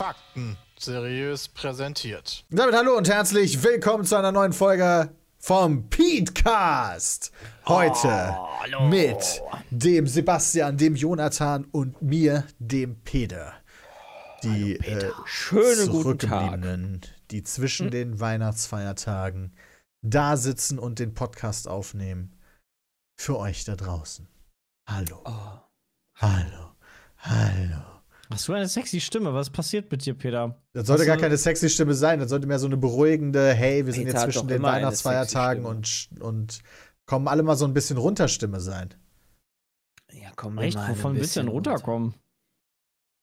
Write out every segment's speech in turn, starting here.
Fakten seriös präsentiert. Damit hallo und herzlich willkommen zu einer neuen Folge vom Petecast. Heute mit dem Sebastian, dem Jonathan und mir, dem Peter. Die äh, Schönen guten Tag. Zurückgebliebenen, die zwischen den Weihnachtsfeiertagen da sitzen und den Podcast aufnehmen. Für euch da draußen. Hallo. Oh. Hallo. Hallo. Hast du eine sexy Stimme? Was passiert mit dir, Peter? Das sollte Hast gar keine sexy Stimme sein. Das sollte mehr so eine beruhigende, hey, wir sind Peter jetzt zwischen den Weihnachtsfeiertagen und, und kommen alle mal so ein bisschen runter Stimme sein. Ja, komm, Echt? mal Wovon willst du denn runter. runterkommen?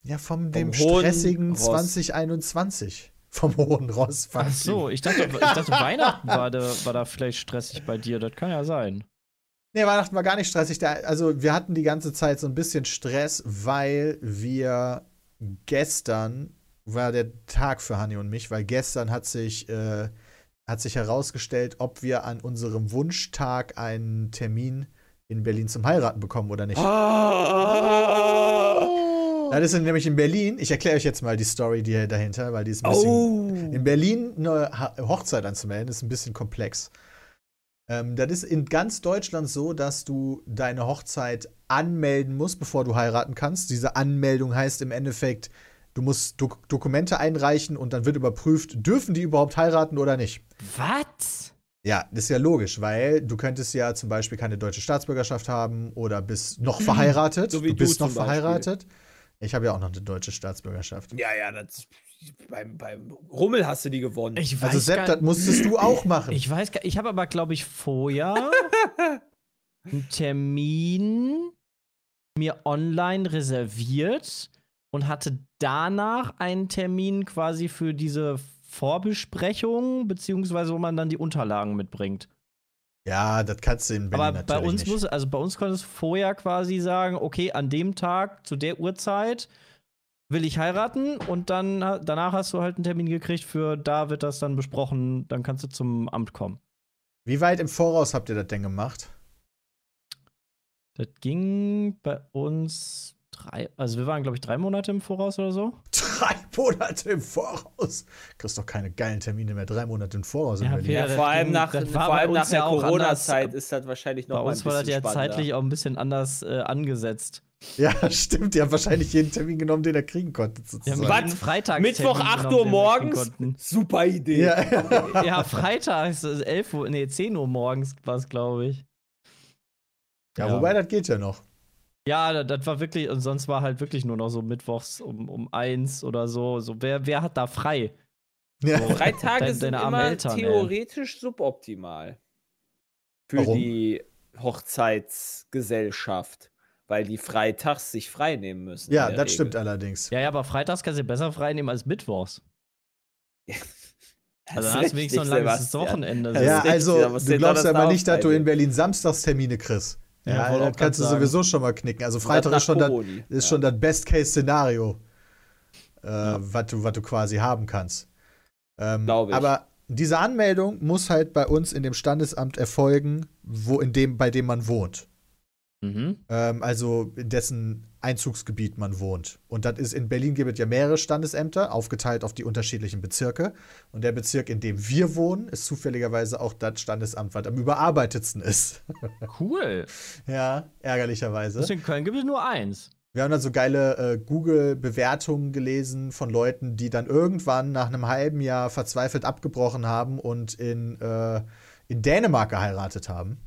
Ja, vom dem stressigen Ross. 2021. Vom hohen Ross. Ach so, ich dachte, ich dachte Weihnachten war da, war da vielleicht stressig bei dir. Das kann ja sein. Nee, Weihnachten war gar nicht stressig. Also, wir hatten die ganze Zeit so ein bisschen Stress, weil wir gestern war der Tag für Hanni und mich, weil gestern hat sich, äh, hat sich herausgestellt, ob wir an unserem Wunschtag einen Termin in Berlin zum Heiraten bekommen oder nicht. Ah. Das ist nämlich in Berlin. Ich erkläre euch jetzt mal die Story die dahinter, weil die ist ein bisschen. Oh. In Berlin eine Hochzeit anzumelden, ist ein bisschen komplex. Ähm, das ist in ganz Deutschland so, dass du deine Hochzeit anmelden musst, bevor du heiraten kannst. Diese Anmeldung heißt im Endeffekt, du musst Dok Dokumente einreichen und dann wird überprüft, dürfen die überhaupt heiraten oder nicht. Was? Ja, das ist ja logisch, weil du könntest ja zum Beispiel keine deutsche Staatsbürgerschaft haben oder bist noch verheiratet. So wie du du bist noch zum Beispiel. Ich habe ja auch noch eine deutsche Staatsbürgerschaft. Ja, ja, das. Beim, beim Rummel hast du die gewonnen. Ich weiß Also Sepp, gar, das musstest du auch machen. ich weiß gar, ich habe aber glaube ich vorher einen Termin mir online reserviert und hatte danach einen Termin quasi für diese Vorbesprechung, beziehungsweise wo man dann die Unterlagen mitbringt. Ja, das kannst du in Berlin Aber bei natürlich uns nicht. muss, also bei uns konntest du vorher quasi sagen, okay, an dem Tag, zu der Uhrzeit will ich heiraten und dann danach hast du halt einen Termin gekriegt für da wird das dann besprochen, dann kannst du zum Amt kommen. Wie weit im Voraus habt ihr das denn gemacht? Das ging bei uns drei, also wir waren glaube ich drei Monate im Voraus oder so. Drei Monate im Voraus. Kriegst doch keine geilen Termine mehr. Drei Monate im Voraus in Ja, ja, vor allem nach, vor allem nach der ja Corona-Zeit ist das wahrscheinlich noch Bei mal uns ein war das ja spannender. zeitlich auch ein bisschen anders äh, angesetzt. Ja, stimmt. Die haben wahrscheinlich jeden Termin genommen, den er kriegen konnte. Sozusagen. Freitag Mittwoch 8 Uhr morgens? Super Idee. Ja, ja. Ja, freitags, äh, 11 Uhr, nee, 10 Uhr morgens war es, glaube ich. ja, wobei das geht ja noch. Ja, das, war wirklich, und sonst war halt wirklich nur noch so mittwochs um, um eins oder so. So, wer, wer hat da frei? Ja. So. Drei Tage Deine- sind deine immer Eltern, ey. theoretisch suboptimal. Für Warum? die Hochzeitsgesellschaft. Weil die freitags sich frei nehmen müssen. Ja, das der stimmt Regel. Ja, allerdings. ja, aber freitags kannst du besser frei nehmen als mittwochs. Das Also ist dann hast du wenigstens noch ein langes. Wochenende. So. Ja, richtig, also, du glaubst doch aber nicht, dass du in Berlin Samstagstermine kriegst. Ja, Ja, das kannst du sowieso schon mal knicken. Also Freitag ist schon das, ist Ja. schon das Best-Case-Szenario, äh, was du, was du quasi haben kannst. Ähm, Glaub ich. Aber diese Anmeldung muss halt bei uns in dem Standesamt erfolgen, wo in dem, bei dem man wohnt. Mhm. Ähm, also in dessen Einzugsgebiet man wohnt. Und das ist in Berlin gibt es ja mehrere Standesämter, aufgeteilt auf die unterschiedlichen Bezirke. Und der Bezirk, in dem wir wohnen, ist zufälligerweise auch das Standesamt, was am überarbeitetsten ist. Cool. ja, ärgerlicherweise. In Köln gibt es nur eins. Wir haben dann so geile äh, Google-Bewertungen gelesen von Leuten, die dann irgendwann nach einem halben Jahr verzweifelt abgebrochen haben und in, äh, in Dänemark geheiratet haben.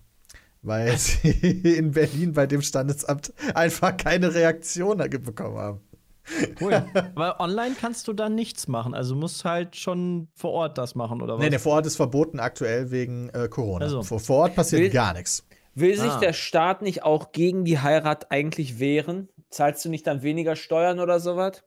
Weil sie in Berlin bei dem Standesamt einfach keine Reaktion bekommen haben. Cool. Aber online kannst du dann nichts machen. Also musst halt schon vor Ort das machen, oder was? Nee, der Vorort ist verboten aktuell wegen äh, Corona. Also. Vor, vor Ort passiert Will- gar nichts. Will sich Ah. der Staat nicht auch gegen die Heirat eigentlich wehren? Zahlst du nicht dann weniger Steuern oder sowas?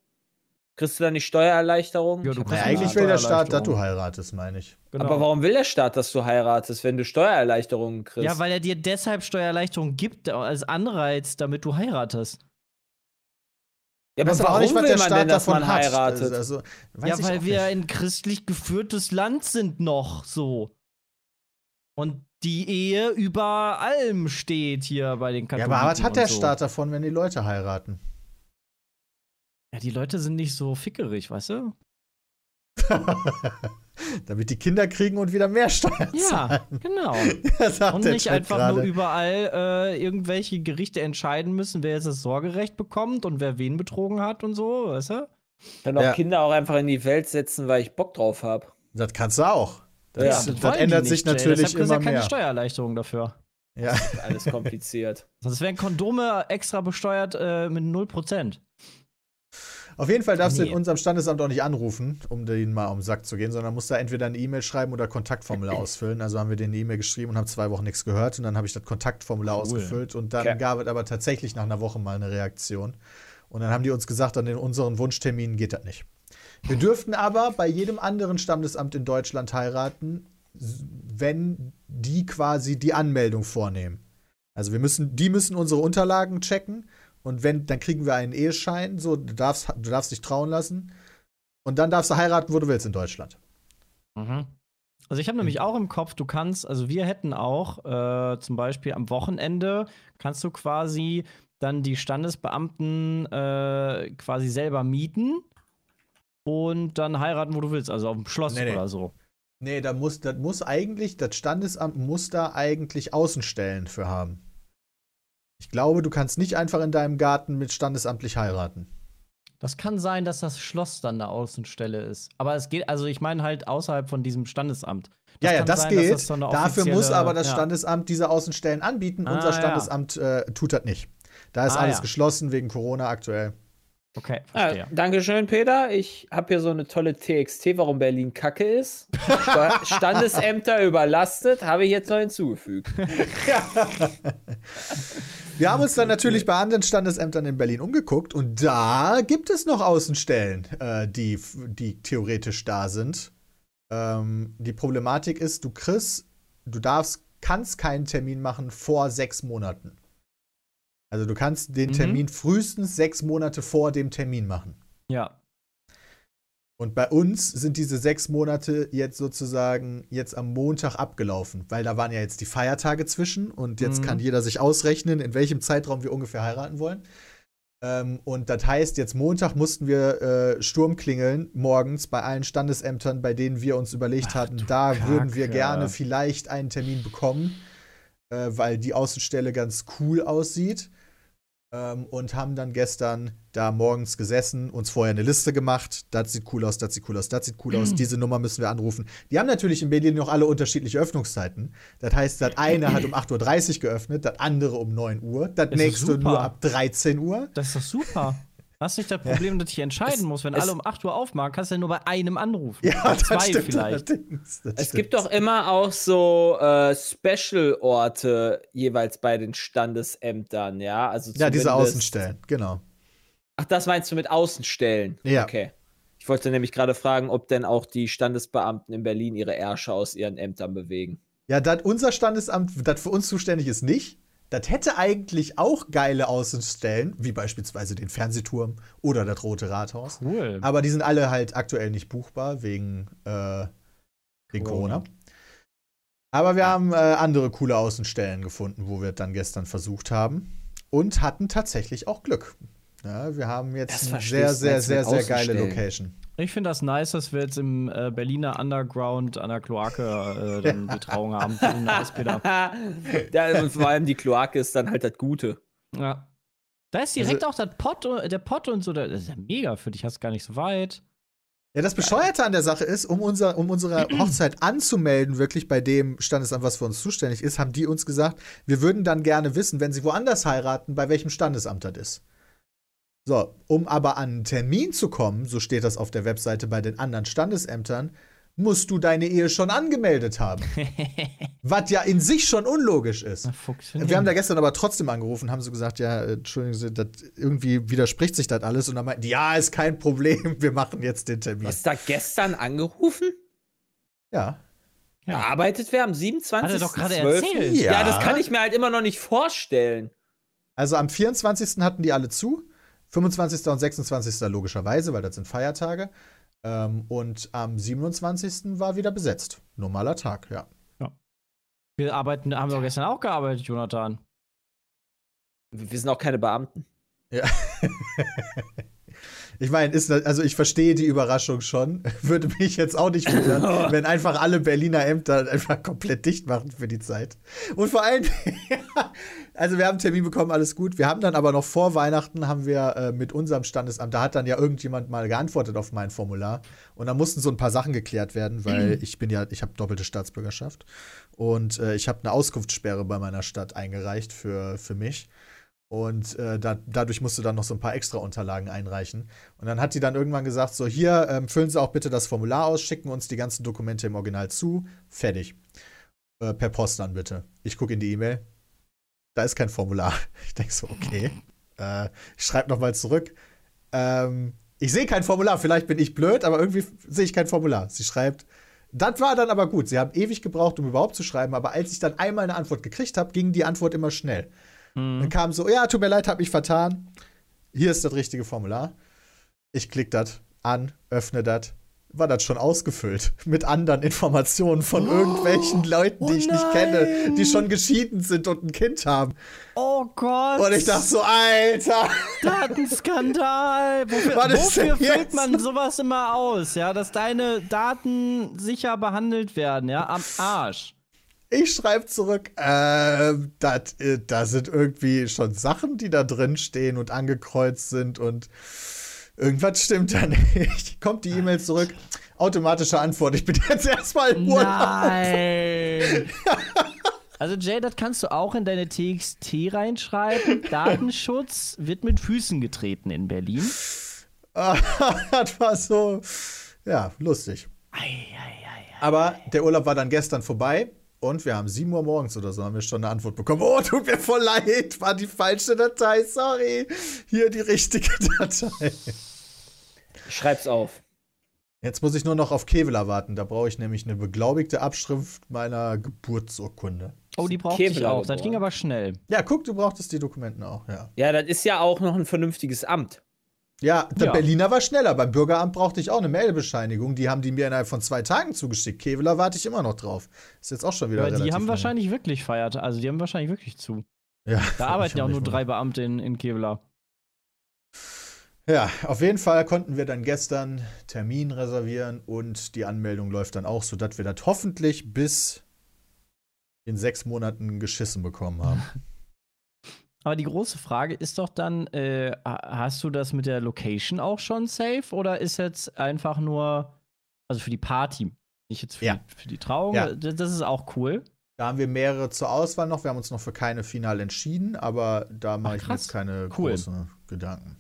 Kriegst du da nicht Steuererleichterung? Ja, du Ja, eigentlich will der Staat, dass du heiratest, meine ich. Genau. Aber warum will der Staat, dass du heiratest, wenn du Steuererleichterungen kriegst? Ja, weil er dir deshalb Steuererleichterung gibt als Anreiz, damit du heiratest. Ja, aber auch warum nicht, was will der man Staat denn, dass davon man hat. heiratet? Also, ja, weil wir nicht. ein christlich geführtes Land sind noch so. Und die Ehe über allem steht hier bei den Ja, Katholiken. aber was hat der so. Staat davon, wenn die Leute heiraten? Ja, die Leute sind nicht so fickerig, weißt du? Damit die Kinder kriegen und wieder mehr Steuern Ja, zahlen. genau. Ja, sagt Und nicht einfach gerade. nur überall äh, irgendwelche Gerichte entscheiden müssen, wer jetzt das Sorgerecht bekommt und wer wen betrogen hat und so, weißt du? kann doch Ja. Kinder auch einfach in die Welt setzen, weil ich Bock drauf habe. Das kannst du auch. Das, Ja, das, die ändert nicht, sich Jay. natürlich du immer ja keine mehr. Steuererleichterung dafür. Ja. Alles kompliziert. Sonst wären Kondome extra besteuert äh, mit 0%. Auf jeden Fall darfst du Nee. in unserem Standesamt auch nicht anrufen, um denen mal um den Sack zu gehen, sondern musst da entweder eine E-Mail schreiben oder Kontaktformular ausfüllen. Also haben wir denen eine E-Mail geschrieben und haben zwei Wochen nichts gehört und dann habe ich das Kontaktformular Cool. ausgefüllt und dann Okay. gab es aber tatsächlich nach einer Woche mal eine Reaktion. Und dann haben die uns gesagt, an den unseren Wunschterminen geht das nicht. Wir dürften aber bei jedem anderen Standesamt in Deutschland heiraten, wenn die quasi die Anmeldung vornehmen. Also wir müssen, die müssen unsere Unterlagen checken und wenn, dann kriegen wir einen Eheschein, so, du darfst, du darfst dich trauen lassen. Und dann darfst du heiraten, wo du willst in Deutschland. Mhm. Also ich habe nämlich auch im Kopf, du kannst, also wir hätten auch äh, zum Beispiel am Wochenende kannst du quasi dann die Standesbeamten äh, quasi selber mieten und dann heiraten, wo du willst, also auf dem Schloss Nee, nee. oder so. Nee, da muss, das muss eigentlich, das Standesamt muss da eigentlich Außenstellen für haben. Ich glaube, du kannst nicht einfach in deinem Garten mit standesamtlich heiraten. Das kann sein, dass das Schloss dann eine Außenstelle ist. Aber es geht, also ich meine halt außerhalb von diesem Standesamt. ja, ja, kann das sein, geht. das so Dafür muss aber das ja. Standesamt diese Außenstellen anbieten. Ah, Unser ja. Standesamt äh, tut das nicht. Da ist Ah, alles ja. geschlossen wegen Corona aktuell. Okay, Ah, verstehe. Dankeschön, Peter. Ich habe hier so eine tolle TXT, warum Berlin kacke ist. Sta- Standesämter überlastet, habe ich jetzt noch hinzugefügt. Wir haben uns dann natürlich bei anderen Standesämtern in Berlin umgeguckt und da gibt es noch Außenstellen, äh, die, die theoretisch da sind. Ähm, die Problematik ist, du kriegst, du darfst, kannst keinen Termin machen vor sechs Monaten. Also du kannst den Mhm. Termin frühestens sechs Monate vor dem Termin machen. Ja. Und bei uns sind diese sechs Monate jetzt sozusagen jetzt am Montag abgelaufen, weil da waren ja jetzt die Feiertage zwischen und jetzt Mhm. kann jeder sich ausrechnen, in welchem Zeitraum wir ungefähr heiraten wollen. Ähm, und das heißt, jetzt Montag mussten wir äh, Sturm klingeln morgens bei allen Standesämtern, bei denen wir uns überlegt Ach hatten, da würden wir Kacke. gerne vielleicht einen Termin bekommen, äh, weil die Außenstelle ganz cool aussieht. Ähm, und haben dann gestern da morgens gesessen, uns vorher eine Liste gemacht. Das sieht cool aus, das sieht cool aus, das sieht cool aus. Diese Nummer müssen wir anrufen. Die haben natürlich in Berlin noch alle unterschiedliche Öffnungszeiten. Das heißt, das eine hat um 8.30 Uhr geöffnet, das andere um 9 Uhr, das ist nächste nur ab 13 Uhr. Das ist doch super. Hast nicht das Problem, dass ich entscheiden muss, wenn es- alle um 8 Uhr aufmachen, kannst du ja nur bei einem anrufen. Ja, Bei das zwei stimmt vielleicht. Das Es stimmt. gibt doch immer auch so äh, Special-Orte jeweils bei den Standesämtern, ja? Also Ja, diese Außenstellen, genau. Ach, das meinst du mit Außenstellen? Ja. Okay. Ich wollte nämlich gerade fragen, ob denn auch die Standesbeamten in Berlin ihre Ärsche aus ihren Ämtern bewegen. Ja, das unser Standesamt, das für uns zuständig ist, nicht. Das hätte eigentlich auch geile Außenstellen, wie beispielsweise den Fernsehturm oder das Rote Rathaus. Cool. Aber die sind alle halt aktuell nicht buchbar wegen, äh, wegen Corona. Corona. Aber wir haben äh, andere coole Außenstellen gefunden, wo wir dann gestern versucht haben. Und hatten tatsächlich auch Glück. Ja, wir haben jetzt eine sehr, sehr, sehr, sehr geile. Location. Ich finde das nice, dass wir jetzt im äh, Berliner Underground an der Kloake äh, dann die Trauung haben. Nice, Peter. ja, und vor allem die Kloake ist dann halt das Gute. Ja. Da ist direkt auch das Pott, der Pott und so. Das ist ja mega für dich, hast gar nicht so weit. Ja, das Bescheuerte an der Sache ist, um, unser, um unsere Hochzeit anzumelden, wirklich bei dem Standesamt, was für uns zuständig ist, haben die uns gesagt, wir würden dann gerne wissen, wenn sie woanders heiraten, bei welchem Standesamt das ist. So, um aber an einen Termin zu kommen, so steht das auf der Webseite bei den anderen Standesämtern, musst du deine Ehe schon angemeldet haben. Was ja in sich schon unlogisch ist. Wir haben da gestern aber trotzdem angerufen, haben so gesagt, ja, entschuldigen Sie, das, irgendwie widerspricht sich das alles. Und dann meinten, ja, ist kein Problem, wir machen jetzt den Termin. Hast du da gestern angerufen? Ja. Ja. Arbeitet wer am 27. Hat er doch gerade erzählt. Ja. Ja. das kann ich mir halt immer noch nicht vorstellen. Also am 24. hatten die alle zu. 25. und 26. logischerweise, weil das sind Feiertage. Ähm, und am 27. war wieder besetzt. Normaler Tag, ja. Wir arbeiten, haben wir gestern auch gearbeitet, Jonathan. Wir sind auch keine Beamten. Ja. ich meine, ist das- also ich verstehe die Überraschung schon. Würde mich jetzt auch nicht wundern, wenn einfach alle Berliner Ämter einfach komplett dicht machen für die Zeit. Und vor allem, also wir haben einen Termin bekommen, alles gut. Wir haben dann aber noch vor Weihnachten haben wir äh, mit unserem Standesamt, da hat dann ja irgendjemand mal geantwortet auf mein Formular und da mussten so ein paar Sachen geklärt werden, weil ich bin ja, ich habe doppelte Staatsbürgerschaft und äh, ich habe eine Auskunftssperre bei meiner Stadt eingereicht für, für mich. Und äh, da, dadurch musste dann noch so ein paar extra Unterlagen einreichen. Und dann hat die dann irgendwann gesagt: So, hier, ähm, füllen Sie auch bitte das Formular aus, schicken uns die ganzen Dokumente im Original zu. Fertig. Äh, per Post dann bitte. Ich gucke in die E-Mail. Da ist kein Formular. Ich denke so, okay. Äh, ich schreibe nochmal zurück. Ähm, ich sehe kein Formular. Vielleicht bin ich blöd, aber irgendwie sehe ich kein Formular. Sie schreibt, das war dann aber gut. Sie haben ewig gebraucht, um überhaupt zu schreiben. Aber als ich dann einmal eine Antwort gekriegt habe, ging die Antwort immer schnell. Dann kam so, ja, tut mir leid, hab mich vertan. Hier ist das richtige Formular. Ich klicke das an, öffne das. War das schon ausgefüllt mit anderen Informationen von irgendwelchen Leuten, die oh ich nicht kenne, die schon geschieden sind und ein Kind haben. Oh Gott. Und ich dachte so, Alter, Datenskandal. Wofür, wofür füllt man sowas immer aus? Ja, dass deine Daten sicher behandelt werden, ja, am Arsch. Ich schreibe zurück, ähm, dat, äh, da sind irgendwie schon Sachen, die da drin stehen und angekreuzt sind und irgendwas stimmt da nicht. Kommt die E-Mail zurück, automatische Antwort. Ich bin jetzt erstmal im Urlaub. Nein. Also Jay, das kannst du auch in deine TXT reinschreiben. Datenschutz wird mit Füßen getreten in Berlin. das war so, ja, lustig. Ei, ei, ei. Aber der Urlaub war dann gestern vorbei und wir haben 7 Uhr morgens oder so haben wir schon eine Antwort bekommen. Oh, tut mir voll leid, war die falsche Datei, sorry. Hier die richtige Datei. Ich schreib's auf. Jetzt muss ich nur noch auf Kevlar warten. Da brauche ich nämlich eine beglaubigte Abschrift meiner Geburtsurkunde. Oh, die brauchte ich Kevlar auch. Das geboren. ging aber schnell. Ja, guck, du brauchtest die Dokumenten auch, ja. Ja, das ist ja auch noch ein vernünftiges Amt. Ja, der Ja. Berliner war schneller. Beim Bürgeramt brauchte ich auch eine Mailbescheinigung. Die haben die mir innerhalb von zwei Tagen zugeschickt. Kevlar warte ich immer noch drauf. Ist jetzt auch schon wieder Aber die haben lange. wahrscheinlich wirklich feiert. Also die haben wahrscheinlich wirklich zu. Ja, Da arbeiten ja auch nur drei Beamte in, in Kevlar. Ja, auf jeden Fall konnten wir dann gestern Termin reservieren und die Anmeldung läuft dann auch, sodass wir das hoffentlich bis in sechs Monaten geschissen bekommen haben. Aber die große Frage ist doch dann, äh, ha- hast du das mit der Location auch schon safe oder ist jetzt einfach nur, also für die Party, nicht jetzt für, Ja. die, für die Trauung, Ja. das, das ist auch cool. Da haben wir mehrere zur Auswahl noch. Wir haben uns noch für keine final entschieden, aber da mache Ach, ich mir jetzt keine Cool. großen Gedanken.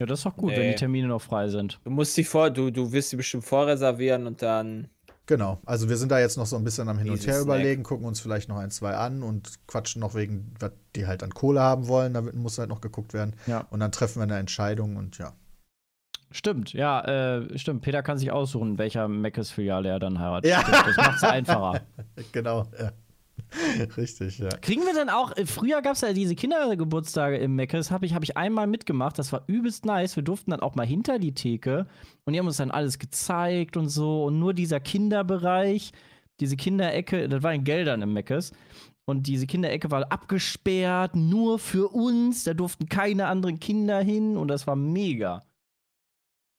Ja, das ist doch gut, wenn Nee. die Termine noch frei sind. Du musst die vor, du, du wirst die bestimmt vorreservieren und dann. Genau, also wir sind da jetzt noch so ein bisschen am Hin und Her überlegen, gucken uns vielleicht noch ein, zwei an und quatschen noch wegen, was die halt an Kohle haben wollen. Da muss halt noch geguckt werden. Ja. Und dann treffen wir eine Entscheidung und ja. Stimmt, ja, äh, stimmt. Peter kann sich aussuchen, welcher Meckes-Filiale er dann heiratet. Ja. Stimmt, das macht es einfacher. Genau, ja. Richtig, ja. Kriegen wir denn auch, äh, früher gab es ja diese Kindergeburtstage im Meckes, habe ich, hab ich einmal mitgemacht, das war übelst nice. Wir durften dann auch mal hinter die Theke und die haben uns dann alles gezeigt und so und nur dieser Kinderbereich, diese Kinderecke, das war in Geldern im Meckes. Und diese Kinderecke war abgesperrt, nur für uns. Da durften keine anderen Kinder hin und das war mega.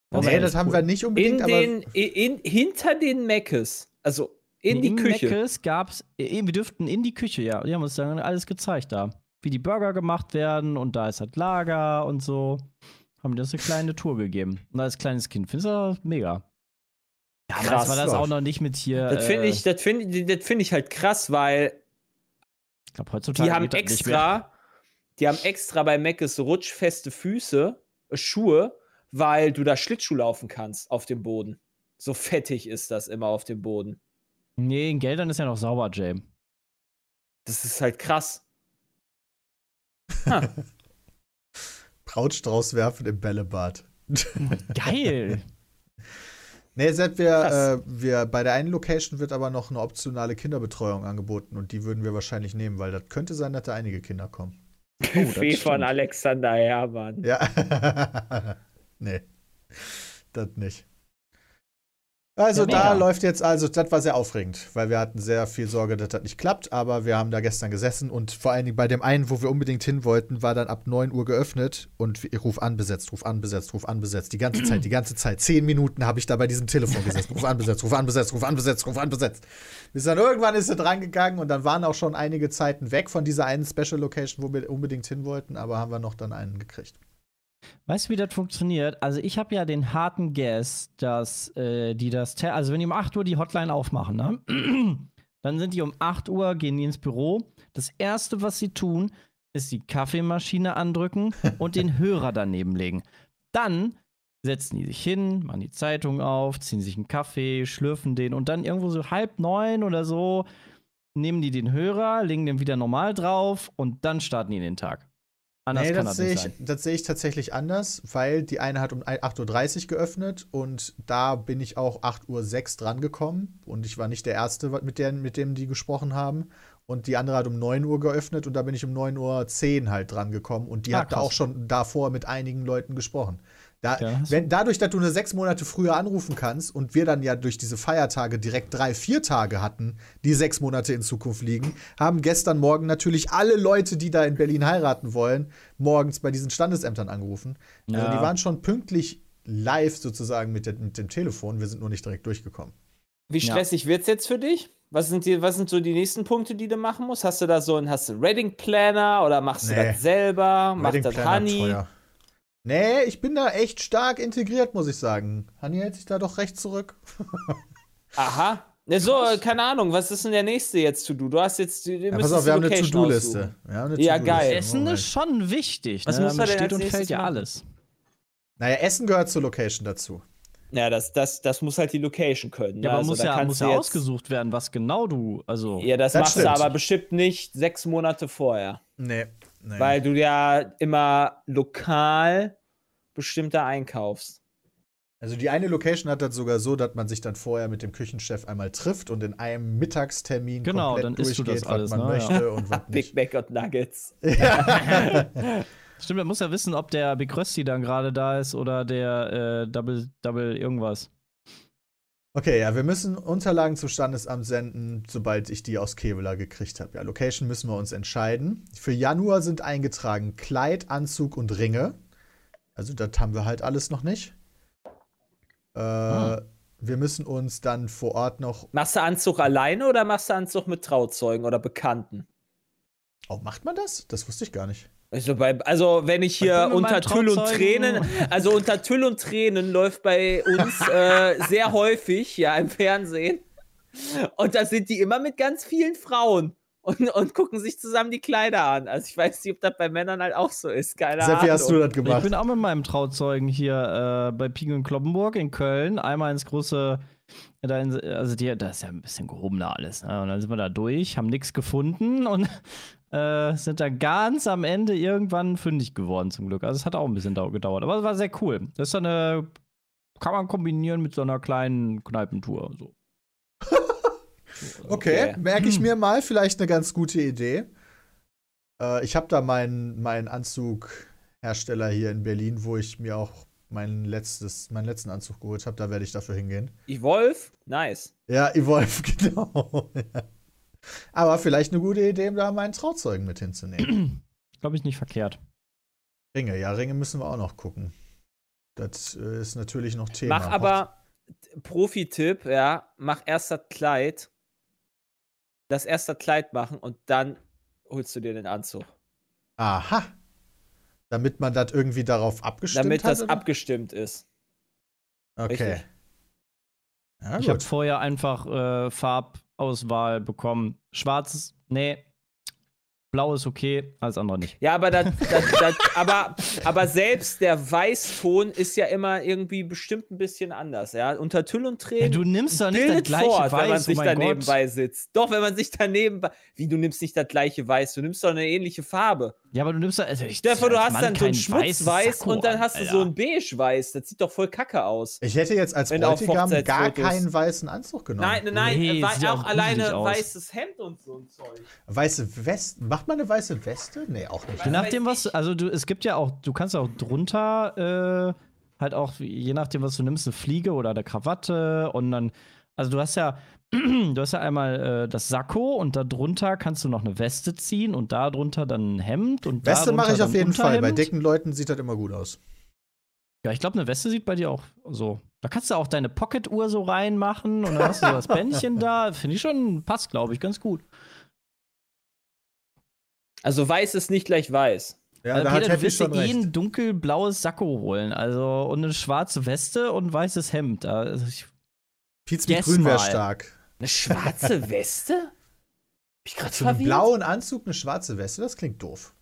Das nee, das haben cool. wir nicht In unbedingt, aber den, in, hinter den Meckes. Also in die Im Küche. Meckes gab's, äh, wir dürften in die Küche, ja. Die haben uns dann alles gezeigt da. Wie die Burger gemacht werden und da ist halt Lager und so. Haben uns eine kleine Tour gegeben. Und als kleines Kind findest du das mega. Ja, Krass, das war das auch noch nicht mit hier. Das finde äh, ich, das find, das find ich halt krass, weil ich glaub, heutzutage die haben das extra, die haben extra bei Meckes rutschfeste Füße, äh, Schuhe, weil du da Schlittschuh laufen kannst auf dem Boden. So fettig ist das immer auf dem Boden. Nee, in Geldern ist ja noch sauber, Jay. Das ist halt krass. Ha. Brautstrauß werfen im Bällebad. Geil. Nee, Sepp, wir, äh, wir, bei der einen Location wird aber noch eine optionale Kinderbetreuung angeboten und die würden wir wahrscheinlich nehmen, weil das könnte sein, dass da einige Kinder kommen. Oh, Fee von. Alexander Hermann. Ja. nee, das nicht. Also Ja, da läuft jetzt, also das war sehr aufregend, weil wir hatten sehr viel Sorge, dass das nicht klappt, aber wir haben da gestern gesessen und vor allen Dingen bei dem einen, wo wir unbedingt hin wollten, war dann ab 9 Uhr geöffnet und ich ruf an, besetzt, ruf an, besetzt, ruf an, besetzt, die ganze Zeit, die ganze Zeit. Zehn Minuten habe ich da bei diesem Telefon gesessen, ruf an, besetzt, ruf an, besetzt, ruf an, besetzt, ruf an, besetzt. Bis dann irgendwann ist er dran gegangen und dann waren auch schon einige Zeiten weg von dieser einen Special Location, wo wir unbedingt hin wollten, aber haben wir noch dann einen gekriegt. Weißt du, wie das funktioniert? Also, ich habe ja den harten Guess, dass äh, die das. Also, wenn die um 8 Uhr die Hotline aufmachen, ne? dann sind die um 8 Uhr, gehen die ins Büro. Das Erste, was sie tun, ist die Kaffeemaschine andrücken und den Hörer daneben legen. Dann setzen die sich hin, machen die Zeitung auf, ziehen sich einen Kaffee, schlürfen den und dann irgendwo so halb neun oder so nehmen die den Hörer, legen den wieder normal drauf und dann starten die den Tag. Anders nee, kann das sehe ich, sein. das sehe ich tatsächlich anders, weil die eine hat um 8.30 Uhr geöffnet und da bin ich auch 8.06 Uhr dran gekommen und ich war nicht der Erste, mit, der, mit dem die gesprochen haben. Und die andere hat um 9 Uhr geöffnet und da bin ich um 9.10 Uhr halt dran gekommen und die Ah, hat da auch schon davor mit einigen Leuten gesprochen. Da, Ja, wenn, dadurch, dass du nur sechs Monate früher anrufen kannst und wir dann ja durch diese Feiertage direkt drei, vier Tage hatten, die sechs Monate in Zukunft liegen, haben gestern Morgen natürlich alle Leute, die da in Berlin heiraten wollen, morgens bei diesen Standesämtern angerufen. Also Ja. die waren schon pünktlich live sozusagen mit, der, mit dem Telefon. Wir sind nur nicht direkt durchgekommen. Wie Ja. stressig wird's jetzt für dich? Was sind, die, was sind so die nächsten Punkte, die du machen musst? Hast du da so einen, hast du Wedding Planner oder machst du Nee. das selber? Macht das Honey? teuer. Nee, ich bin da echt stark integriert, muss ich sagen. Hanni hält sich da doch recht zurück. Aha. Ne, so, keine Ahnung, was ist denn der nächste jetzt to do? Du hast jetzt, du Ja, pass auf, wir haben eine To-Do-Liste. aussuchen. Wir haben eine Ja, geil. Essen ist schon wichtig. Was ne? muss man denn steht und fällt ja alles. Naja, Essen gehört zur Location dazu. Ja, das, das, das muss halt die Location können. Ja, ne? aber Also, muss da ja, muss ja jetzt- ausgesucht werden, was genau du. Also. Ja, das, Das machst stimmt. du aber bestimmt nicht sechs Monate vorher. Nee. nee. Weil du ja immer lokal bestimmter einkaufst. also die eine Location hat das sogar so, dass man sich dann vorher mit dem Küchenchef einmal trifft und in einem Mittagstermin Genau, komplett dann isst du durchgeht, das alles, was man ne? möchte und was Big nicht. Mac und Nuggets. Stimmt, er muss ja wissen, ob der Big Rösti dann gerade da ist oder der äh, Double, Double irgendwas. Okay, ja, wir müssen Unterlagen zum Standesamt senden, sobald ich die aus Kevela gekriegt habe. Ja, Location müssen wir uns entscheiden. Für Januar sind eingetragen Kleid, Anzug und Ringe. Also das haben wir halt alles noch nicht. Äh, Ah. Wir müssen uns dann vor Ort noch. Machst du Anzug alleine oder machst du Anzug mit Trauzeugen oder Bekannten? Oh, macht man das? Das wusste ich gar nicht. Also, bei, also wenn ich Ich hier mit unter Tüll und Tränen, also unter Tüll und Tränen läuft bei uns äh, sehr häufig, ja, im Fernsehen. Und da sind die immer mit ganz vielen Frauen und, und gucken sich zusammen die Kleider an. Also ich weiß nicht, ob das bei Männern halt auch so ist. Keine Ahnung. wie hast du das Ich gemacht? bin auch mit meinem Trauzeugen hier äh, bei Pigen und Kloppenburg in Köln. Einmal ins große, da in, also die, das ist ja ein bisschen gehobener alles. Ne? Und dann sind wir da durch, haben nichts gefunden und äh, sind dann ganz am Ende irgendwann fündig geworden zum Glück. Also es hat auch ein bisschen dau- gedauert, aber es war sehr cool. Das ist so eine, kann man kombinieren mit so einer kleinen Kneipentour. So. Okay, Okay. merke ich mir mal, vielleicht eine ganz gute Idee. Äh, ich habe da meinen, meinen Anzughersteller hier in Berlin, wo ich mir auch mein letztes, meinen letzten Anzug geholt habe. Da werde ich dafür hingehen. Wolf? Nice. Ja, Evolve, genau. Ja. Aber vielleicht eine gute Idee, da meinen Trauzeugen mit hinzunehmen. Glaube ich nicht verkehrt. Ringe, ja, Ringe müssen wir auch noch gucken. Das äh, ist natürlich noch Thema. Mach aber, Profi-Tipp, ja, mach erst das Kleid, das erste Kleid machen und dann holst du dir den Anzug. Aha. Damit man das irgendwie darauf abgestimmt damit hat? das oder? abgestimmt ist. Okay. Ja, Ich habe vorher einfach äh, Farbauswahl bekommen. Schwarz, nee. Blau ist okay, alles andere nicht. Ja, aber, das, das, das, aber, aber selbst der Weißton ist ja immer irgendwie bestimmt ein bisschen anders. Ja? Unter Tüll und Tränen. Ja, du nimmst doch nicht das gleiche fort, wenn man Weiß, sich oh daneben Gott. bei sitzt. Doch, wenn man sich daneben bei. Wie, du nimmst nicht das gleiche Weiß, du nimmst doch eine ähnliche Farbe. Ja, aber du nimmst doch. Also ich, vor, du hast Mann dann so ein Schmutzweiß und dann an, hast du Alter. so ein Beige-Weiß. Das sieht doch voll kacke aus. Ich hätte jetzt als du Bräutigam gar keinen weißen Anzug genommen. Nein, nein, nein, Nee, äh, auch auch alleine weißes Hemd und so ein Zeug. Weiße Weste. Macht man eine weiße Weste? Nee, auch nicht. Je Was nachdem, was, also du, es gibt ja auch, du kannst auch drunter, äh, halt auch, je nachdem, was du nimmst, eine Fliege oder eine Krawatte und dann, also du hast ja, du hast ja einmal äh, das Sakko und da drunter kannst du noch eine Weste ziehen und da drunter dann ein Hemd und Weste darunter mache ich auf jeden Fall. Bei dicken Leuten sieht das immer gut aus. Ja, ich glaube, eine Weste sieht bei dir auch so. Da kannst du auch deine Pocket-Uhr so reinmachen und dann hast du so das Bändchen da. Finde ich schon, passt, glaube ich, ganz gut. Also weiß ist nicht gleich weiß. Ja, also da Peter, hat du wirst dir schon eh recht. ein dunkelblaues Sakko holen. Also und eine schwarze Weste und ein weißes Hemd. Also ich, Pietz mit Grün wäre stark. Eine schwarze Weste? Bin ich gerade Zu einem verwirrt? blauen Anzug eine schwarze Weste, das klingt doof.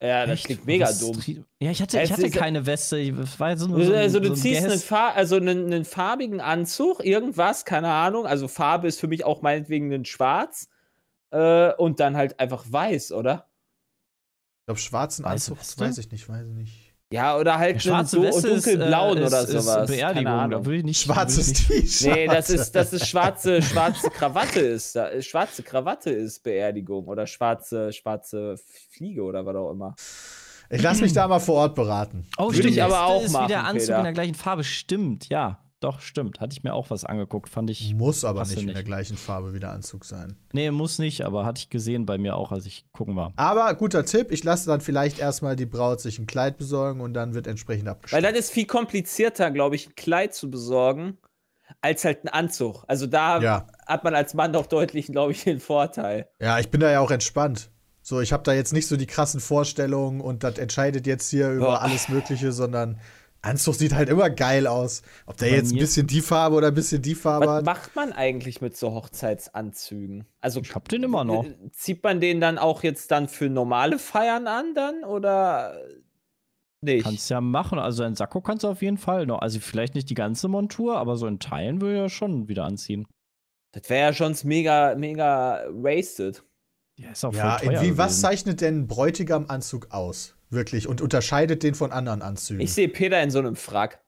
Ja, das Echt? klingt mega Was dumm. Ja, ich hatte, ich hatte keine Weste. Es war so, so, ein- Also du so ziehst einen, Guess. Fa also einen, einen farbigen Anzug, irgendwas, keine Ahnung. Also Farbe ist für mich auch meinetwegen ein Schwarz. Äh, und dann halt einfach weiß, oder? Ich glaube, schwarzen Weiße Anzug, Weste? weiß ich nicht, weiß ich nicht. Ja, oder halt Ja, schwarze einen Weste ist, dunkelblauen äh, oder ist, ist sowas. Beerdigung. Keine Da Ahnung. würde ich nicht. Schwarzes T-Shirt. Nee, das ist, das ist schwarze, schwarze Krawatte ist. Da, äh, schwarze Krawatte ist Beerdigung oder schwarze, schwarze Fliege oder was auch immer. Ich lasse mich da mal vor Ort beraten. Oh, Würde stimmt. ich aber auch ist wie der machen, Anzug Peter. in der gleichen Farbe. Stimmt, ja. Doch, stimmt. Hatte ich mir auch was angeguckt. Fand ich. Muss aber du nicht in nicht. der gleichen Farbe wie der Anzug sein. Nee, muss nicht, aber hatte ich gesehen bei mir auch, als ich gucken war. Aber guter Tipp, ich lasse dann vielleicht erstmal die Braut sich ein Kleid besorgen und dann wird entsprechend Weil abgestimmt. das ist viel komplizierter, glaube ich, ein Kleid zu besorgen, als halt ein Anzug. Also da Ja. hat man als Mann doch deutlich, glaube ich, den Vorteil. Ja, ich bin da ja auch entspannt. So, ich habe da jetzt nicht so die krassen Vorstellungen und das entscheidet jetzt hier über Boah. alles Mögliche, sondern Anzug sieht halt immer geil aus. Ob der Bei jetzt ein bisschen die Farbe oder ein bisschen die Farbe Was hat. macht man eigentlich mit so Hochzeitsanzügen? Also Ich hab den immer noch. äh, zieht man den dann auch jetzt dann für normale Feiern an dann oder nicht? Kannst ja machen. Also ein Sakko kannst du auf jeden Fall noch. Also vielleicht nicht die ganze Montur, aber so in Teilen würde ich ja schon wieder anziehen. das wäre ja schon mega, mega wasted. Ja, ist auch Ja, voll teuer wie, was zeichnet denn ein Bräutigamanzug aus? Wirklich. Und unterscheidet den von anderen Anzügen. Ich sehe Peter in so einem Frack.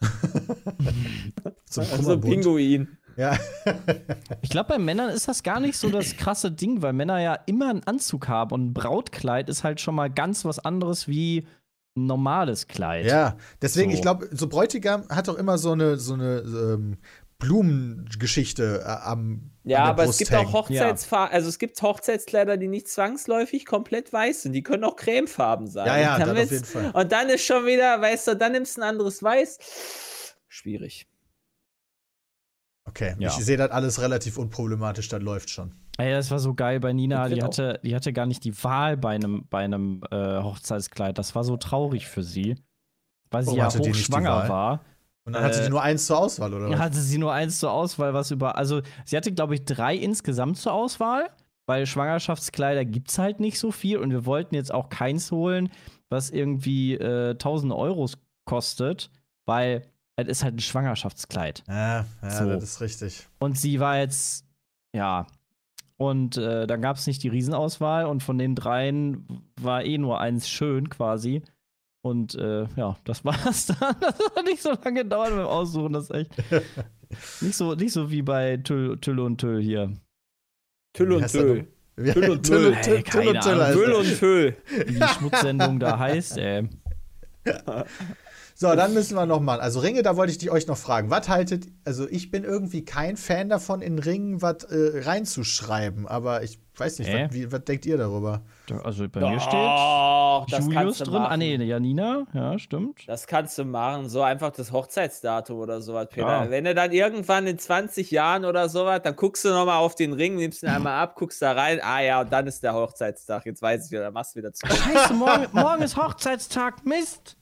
Zum So ein Kummerbund. Pinguin. Ja. Ich glaube, bei Männern ist das gar nicht so das krasse Ding, weil Männer ja immer einen Anzug haben und ein Brautkleid ist halt schon mal ganz was anderes wie ein normales Kleid. ja, deswegen, So. ich glaube, so Bräutigam hat doch immer so eine, so eine ähm, Blumengeschichte äh, am Ja, an der aber Brust es gibt hängen. auch Hochzeitsfarben, also es gibt Hochzeitskleider, die nicht zwangsläufig komplett weiß sind. Die können auch cremefarben sein. Ja, ja, Und dann dann auf jeden Fall. Und dann ist schon wieder, weißt du, dann nimmst du ein anderes Weiß. Schwierig. Okay, Ja. ich sehe das alles relativ unproblematisch, das läuft schon. Ey, das war so geil bei Nina. Die hatte, die hatte gar nicht die Wahl bei einem, bei einem äh, Hochzeitskleid. Das war so traurig für sie. Weil sie Warum ja hochschwanger war. Und dann hatte Äh, die nur eins zur Auswahl, oder? Was? hatte sie nur eins zur Auswahl, was über. Also, sie hatte, glaube ich, drei insgesamt zur Auswahl, weil Schwangerschaftskleider gibt es halt nicht so viel und wir wollten jetzt auch keins holen, was irgendwie äh, 1000 Euro kostet, weil es ist halt ein Schwangerschaftskleid. Ja, ja So. das ist richtig. Und sie war jetzt, ja. Und äh, dann gab es nicht die Riesenauswahl und von den dreien war eh nur eins schön quasi. Und äh, ja, das war's dann. Das hat nicht so lange gedauert beim Aussuchen. Das ist echt nicht so, nicht so wie bei Tüll, Tüll und Tüll hier. Tüll und Tüll. Tüll und Tüll Tüll. und Tüll, Tüll und keine Tüll und. Wie die Schmutzsendung da heißt, ey. So, dann müssen wir noch mal. Also Ringe, da wollte ich die euch noch fragen. Was haltet, also ich bin irgendwie kein Fan davon, in Ringen was äh, reinzuschreiben, aber ich weiß nicht, Hä? was, wie, was denkt ihr darüber? Da- Also bei mir steht Doch, das Julius kannst du drin. machen. Ah, nee, Janina. Ja, stimmt. Das kannst du machen, so einfach das Hochzeitsdatum oder sowas, Peter. Ja. Wenn du dann irgendwann in 20 Jahren oder sowas, dann guckst du nochmal auf den Ring, nimmst ihn einmal ab, guckst da rein, ah ja, und dann ist der Hochzeitstag. Jetzt weiß ich wieder, dann machst du wieder zurück. Scheiße, morgen, morgen ist Hochzeitstag. Mist.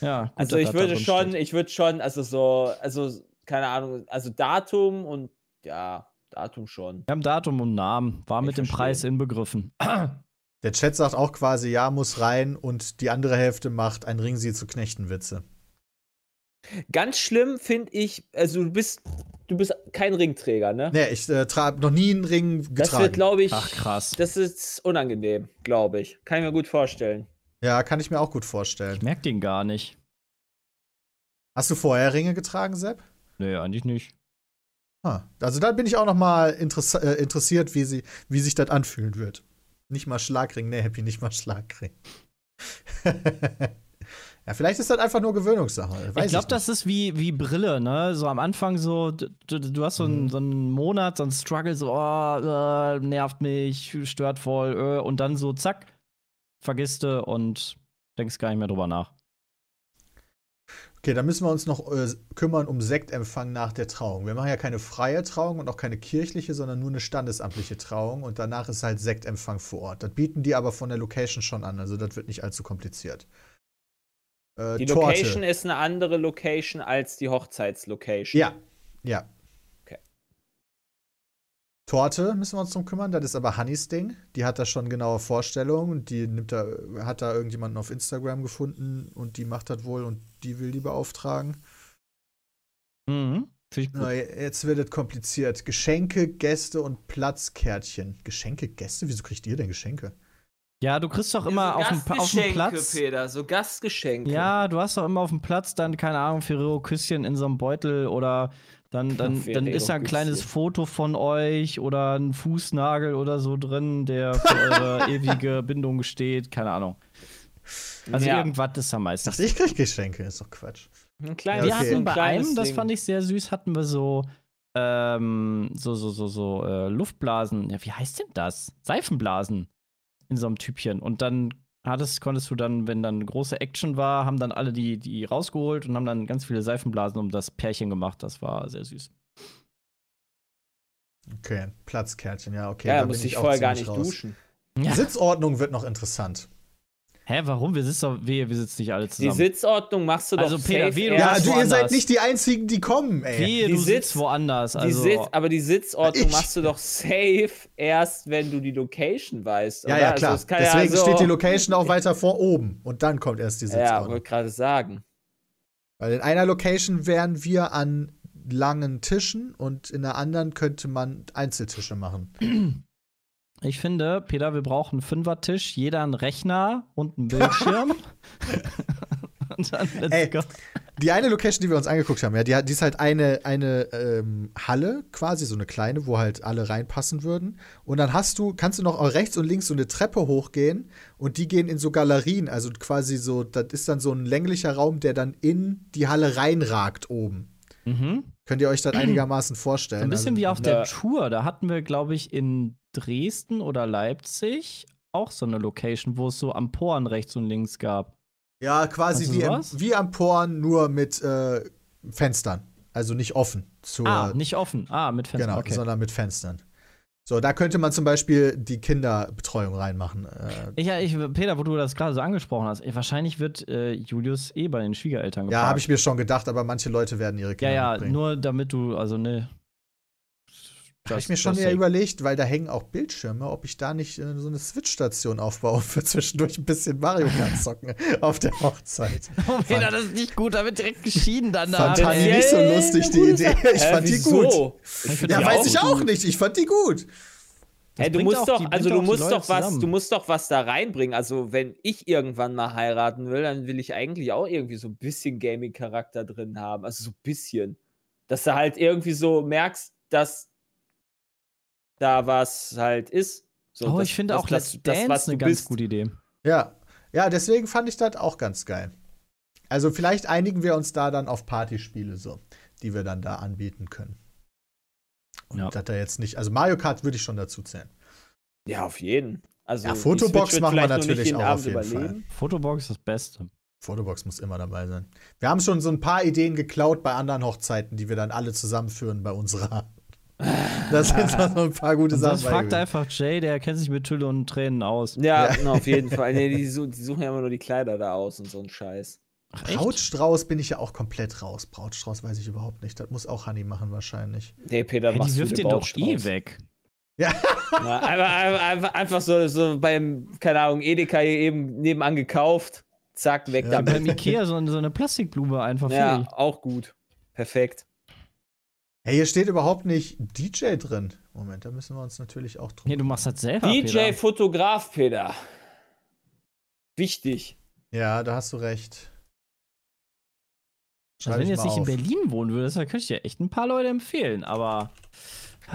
Ja, gut, Also ich würde schon, steht. ich würde schon, also so, also keine Ahnung, also Datum und ja, Datum schon. Wir haben Datum und Namen. War Ich mit dem verstehe. Preis inbegriffen. Der Chat sagt auch quasi, ja, muss rein und die andere Hälfte macht ein Ring sie zu Knechten Witze. Ganz schlimm finde ich, also du bist, du bist kein Ringträger, ne? Nee, ich äh, habe noch nie einen Ring getragen. Das wird, glaube ich, Ach, krass. das ist unangenehm, glaube ich. Kann ich mir gut vorstellen. ja, kann ich mir auch gut vorstellen. Ich merke den gar nicht. Hast du vorher Ringe getragen, Sepp? Nee, eigentlich nicht. Ah, also da bin ich auch noch mal äh, interessiert, wie, sie, wie sich das anfühlen wird. Nicht mal Schlagring, nee, Happy, nicht mal Schlagring. ja, vielleicht ist das einfach nur Gewöhnungssache. Ich glaube, das ist wie, wie Brille, ne? So am Anfang so, du, du hast so einen, Mhm. so einen Monat, so einen Struggle, so, oh, äh, nervt mich, stört voll, äh, und dann so, zack, vergisst du und denkst gar nicht mehr drüber nach. Okay, dann müssen wir uns noch äh, kümmern um Sektempfang nach der Trauung. Wir machen ja keine freie Trauung und auch keine kirchliche, sondern nur eine standesamtliche Trauung und danach ist halt Sektempfang vor Ort. Das bieten die aber von der Location schon an, also das wird nicht allzu kompliziert. Äh, Die Torte. Location ist eine andere Location als die Hochzeitslocation. Ja, ja. Okay. Torte müssen wir uns drum kümmern, das ist aber Hannys Ding. Die hat da schon genaue Vorstellungen und die nimmt da, hat da irgendjemanden auf Instagram gefunden und die macht das wohl und die will die beauftragen. Mhm. Na, jetzt wird es kompliziert. Geschenke, Gäste und Platzkärtchen. Geschenke, Gäste? Wieso kriegt ihr denn Geschenke? Ja, du kriegst doch immer auf dem, auf dem Platz. Peter, so Gastgeschenke. Ja, du hast doch immer auf dem Platz dann, keine Ahnung, Ferrero-Küsschen in so einem Beutel oder dann, dann, dann ist da ein kleines. Foto von euch oder ein Fußnagel oder so drin, der für eure ewige Bindung steht. Keine Ahnung. Also Ja. irgendwas ist da Ich meistens. dachte, ich krieg Geschenke. Ist doch Quatsch. Ein kleines, Ja, Wir hatten bei einem, das fand ich sehr süß, hatten wir so, ähm, so, so, so, so, äh, Luftblasen. Ja, wie heißt denn das? Seifenblasen in so einem Typchen. Und dann hattest, konntest du dann, wenn dann große Action war, haben dann alle die, die rausgeholt und haben dann ganz viele Seifenblasen um das Pärchen gemacht. Das war sehr süß. Okay, Platzkärtchen, ja, okay. Ja, da muss bin ich auch vorher gar nicht raus. duschen. Ja. Sitzordnung wird noch interessant. Hä, warum? Wir sitzen doch, wir, wir sitzen nicht alle Die zusammen. Sitzordnung machst du doch Also, Peter, safe wie du erst- Ja, du, ihr seid nicht die Einzigen, die kommen, ey. Wehe, Die du Sitz- sitzt woanders. Die Also, Sitz, aber die Sitzordnung Ich- machst du doch safe erst, wenn du die Location weißt. Ja, oder? ja, klar. Also, es kann Deswegen ja so, steht die Location auch weiter vor oben. Und dann kommt erst die Ja, Sitzordnung. wollte gerade sagen. Weil in einer Location wären wir an langen Tischen und in der anderen könnte man Einzeltische machen. Ich finde, Peter, wir brauchen einen Fünfertisch, jeder einen Rechner und einen Bildschirm. und dann let's Ey. go. Die eine Location, die wir uns angeguckt haben, ja, die, die ist halt eine, eine ähm, Halle quasi, so eine kleine, wo halt alle reinpassen würden. Und dann hast du, kannst du noch rechts und links so eine Treppe hochgehen und die gehen in so Galerien, also quasi so, das ist dann so ein länglicher Raum, der dann in die Halle reinragt oben. Mhm. Könnt ihr euch das einigermaßen vorstellen? Ein bisschen also, wie auf der Ja. Tour. Da hatten wir, glaube ich, in Dresden oder Leipzig auch so eine Location, wo es so Emporen rechts und links gab. Ja, quasi wie, im, wie am Porn, nur mit äh, Fenstern. Also nicht offen. Zur, ah, nicht offen. Ah, mit Fenstern. Genau, okay. sondern mit Fenstern. So, da könnte man zum Beispiel die Kinderbetreuung reinmachen. Äh, Ich, ja, ich, Peter, wo du das gerade so angesprochen hast, ey, wahrscheinlich wird äh, Julius eh bei den Schwiegereltern gefragt. ja, habe ich mir schon gedacht, aber manche Leute werden ihre Ja, Kinder ja, mitbringen. nur damit du, also ne. Habe ich mir schon eher überlegt, weil da hängen auch Bildschirme, ob ich da nicht äh, so eine Switch-Station aufbaue für zwischendurch ein bisschen Mario Kart zocken auf der Hochzeit. Oh, Peter, das ist nicht gut, da wird direkt geschieden danach. Fand Hanni ey. nicht so lustig, die Idee. Ich fand die gut. Ich Ja, die weiß ich auch gut. nicht. Ich fand die gut. Hey, du musst doch, die- also du musst doch was, zusammen. du musst doch was da reinbringen. Also wenn ich irgendwann mal heiraten will, dann will ich eigentlich auch irgendwie so ein bisschen Gaming-Charakter drin haben. Also so ein bisschen. Dass du halt irgendwie so merkst, dass da was halt ist. So, Oh, dass- ich finde auch dass- Let's das, Dance was eine ganz bist. gute Idee. Ja. Ja, deswegen fand ich das auch ganz geil. Also vielleicht einigen wir uns da dann auf Partyspiele so, die wir dann da anbieten können. Und Ja. dass da jetzt nicht, also Mario Kart würde ich schon dazu zählen. Ja, auf jeden. Also Ja, Fotobox machen wir natürlich auch auf jeden Fall. überleben. Fotobox ist das Beste. Fotobox muss immer dabei sein. Wir haben schon so ein paar Ideen geklaut bei anderen Hochzeiten, die wir dann alle zusammenführen bei unserer. Da sind noch so ein paar gute Sachen sonst fragt einfach Jay, der kennt sich mit Tülle und Tränen aus. Ja, Ja. na, auf jeden Fall. Nee, die, su- die suchen ja immer nur die Kleider da aus und so ein Scheiß. Ach? Brautstrauß bin ich ja auch komplett raus. Brautstrauß weiß ich überhaupt nicht. Das muss auch Honey machen wahrscheinlich. Nee, Peter, Hey, machst die wirft den doch eh weg. Ja. Na, einfach, einfach, einfach, so, so beim, keine Ahnung, Edeka hier eben nebenan gekauft. Zack, weg Ja, damit. Beim Ikea so, so eine Plastikblume einfach Ja, fertig. auch gut. Perfekt. Hey, hier steht überhaupt nicht DJ drin. Moment, da müssen wir uns natürlich auch drum. Nee, du machst das selber. DJ Peter. Fotograf, Peter. Wichtig. Ja, da hast du recht. Also wenn ich du jetzt nicht in auf. Berlin wohnen würdest, dann könnte ich dir echt ein paar Leute empfehlen, aber.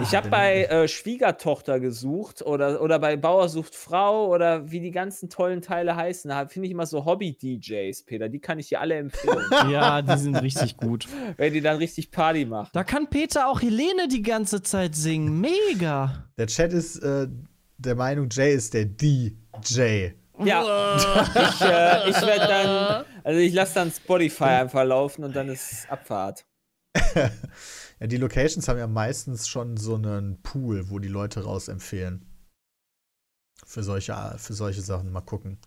Ich habe bei äh, Schwiegertochter gesucht oder, oder bei Bauer sucht Frau oder wie die ganzen tollen Teile heißen. Da finde ich immer so Hobby-DJs, Peter. Die kann ich dir alle empfehlen, Ja, die sind richtig gut. wenn die dann richtig Party machen. Da kann Peter auch Helene die ganze Zeit singen. Mega. Der Chat ist äh, der Meinung, Jay ist der DJ. Ja, ich, äh, ich werde dann, also ich lasse dann Spotify einfach laufen und dann ist Abfahrt. Ja, die Locations haben ja meistens schon so einen Pool, wo die Leute raus empfehlen. Für solche, für solche Sachen. Mal gucken.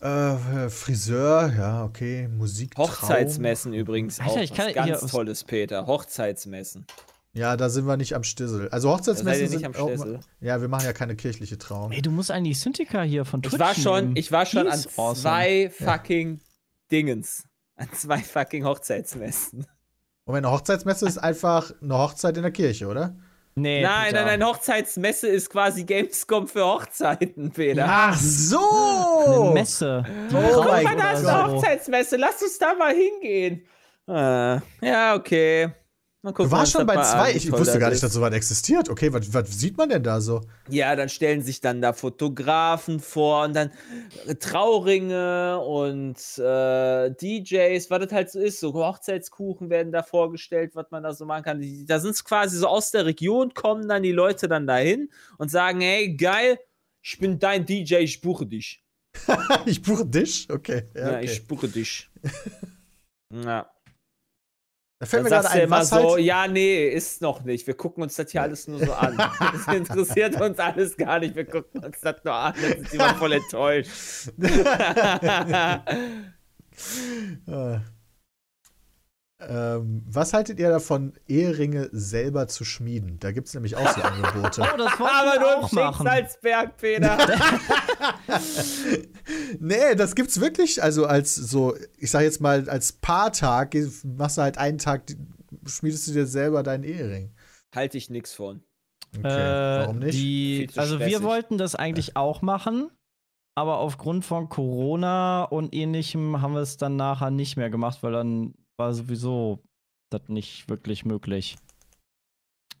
Äh, Friseur, ja, okay. Musik. Hochzeitsmessen übrigens Alter, auch ich kann hier ganz aus- tolles, Peter. Hochzeitsmessen. Ja, da sind wir nicht am Stissel. Also Hochzeitsmessen ihr nicht sind am auch, Stessel. Ja, wir machen ja keine kirchliche Trauung. Ey, du musst eigentlich Synthika hier von Twitch Ich war schon, nehmen. ich war schon an awesome. zwei fucking Dingens. An zwei fucking Hochzeitsmessen. Moment, eine Hochzeitsmesse ist einfach eine Hochzeit in der Kirche, oder? Nee, nein, Peter. nein, nein, Hochzeitsmesse ist quasi Gamescom für Hochzeiten, Peter. Ach so! Eine Messe. Die Oh Guck mal, da ist eine. Hochzeitsmesse. Lass uns da mal hingehen. Ah, ja, okay. Gucken, Du warst schon bei zwei. an, Ich wusste gar nicht, dass sowas existiert. Okay, was, sieht man denn da so? Ja, dann stellen sich dann da Fotografen vor und dann äh, Trauringe und äh, DJs, was das halt so ist. So Hochzeitskuchen werden da vorgestellt, was man da so machen kann. Die, da sind es quasi so aus der Region, kommen dann die Leute dann dahin und sagen: Hey, geil, ich bin dein DJ, ich buche dich. ich buche dich? Okay. Ja, Ja, okay. ich buche dich. ja. Da fällt mir gerade ein, immer was so, halt. ja, nee, ist noch nicht. Wir gucken uns das hier alles nur so an. Das interessiert uns alles gar nicht. Wir gucken uns das nur an. Sind sie immer voll enttäuscht. Äh, ähm, was haltet ihr davon, Eheringe selber zu schmieden? Da gibt es nämlich auch so Angebote. Oh, das Aber nur im auch machen. Schicksalsberg, Peter. nee, das gibt's wirklich. Also als so, ich sag jetzt mal, als Paartag machst du halt einen Tag, schmiedest du dir selber deinen Ehering. Halte ich nix von. Okay, Äh, warum nicht? Die, also wir stressig. wollten das eigentlich auch machen, aber aufgrund von Corona und ähnlichem haben wir es dann nachher nicht mehr gemacht, weil dann war sowieso das nicht wirklich möglich.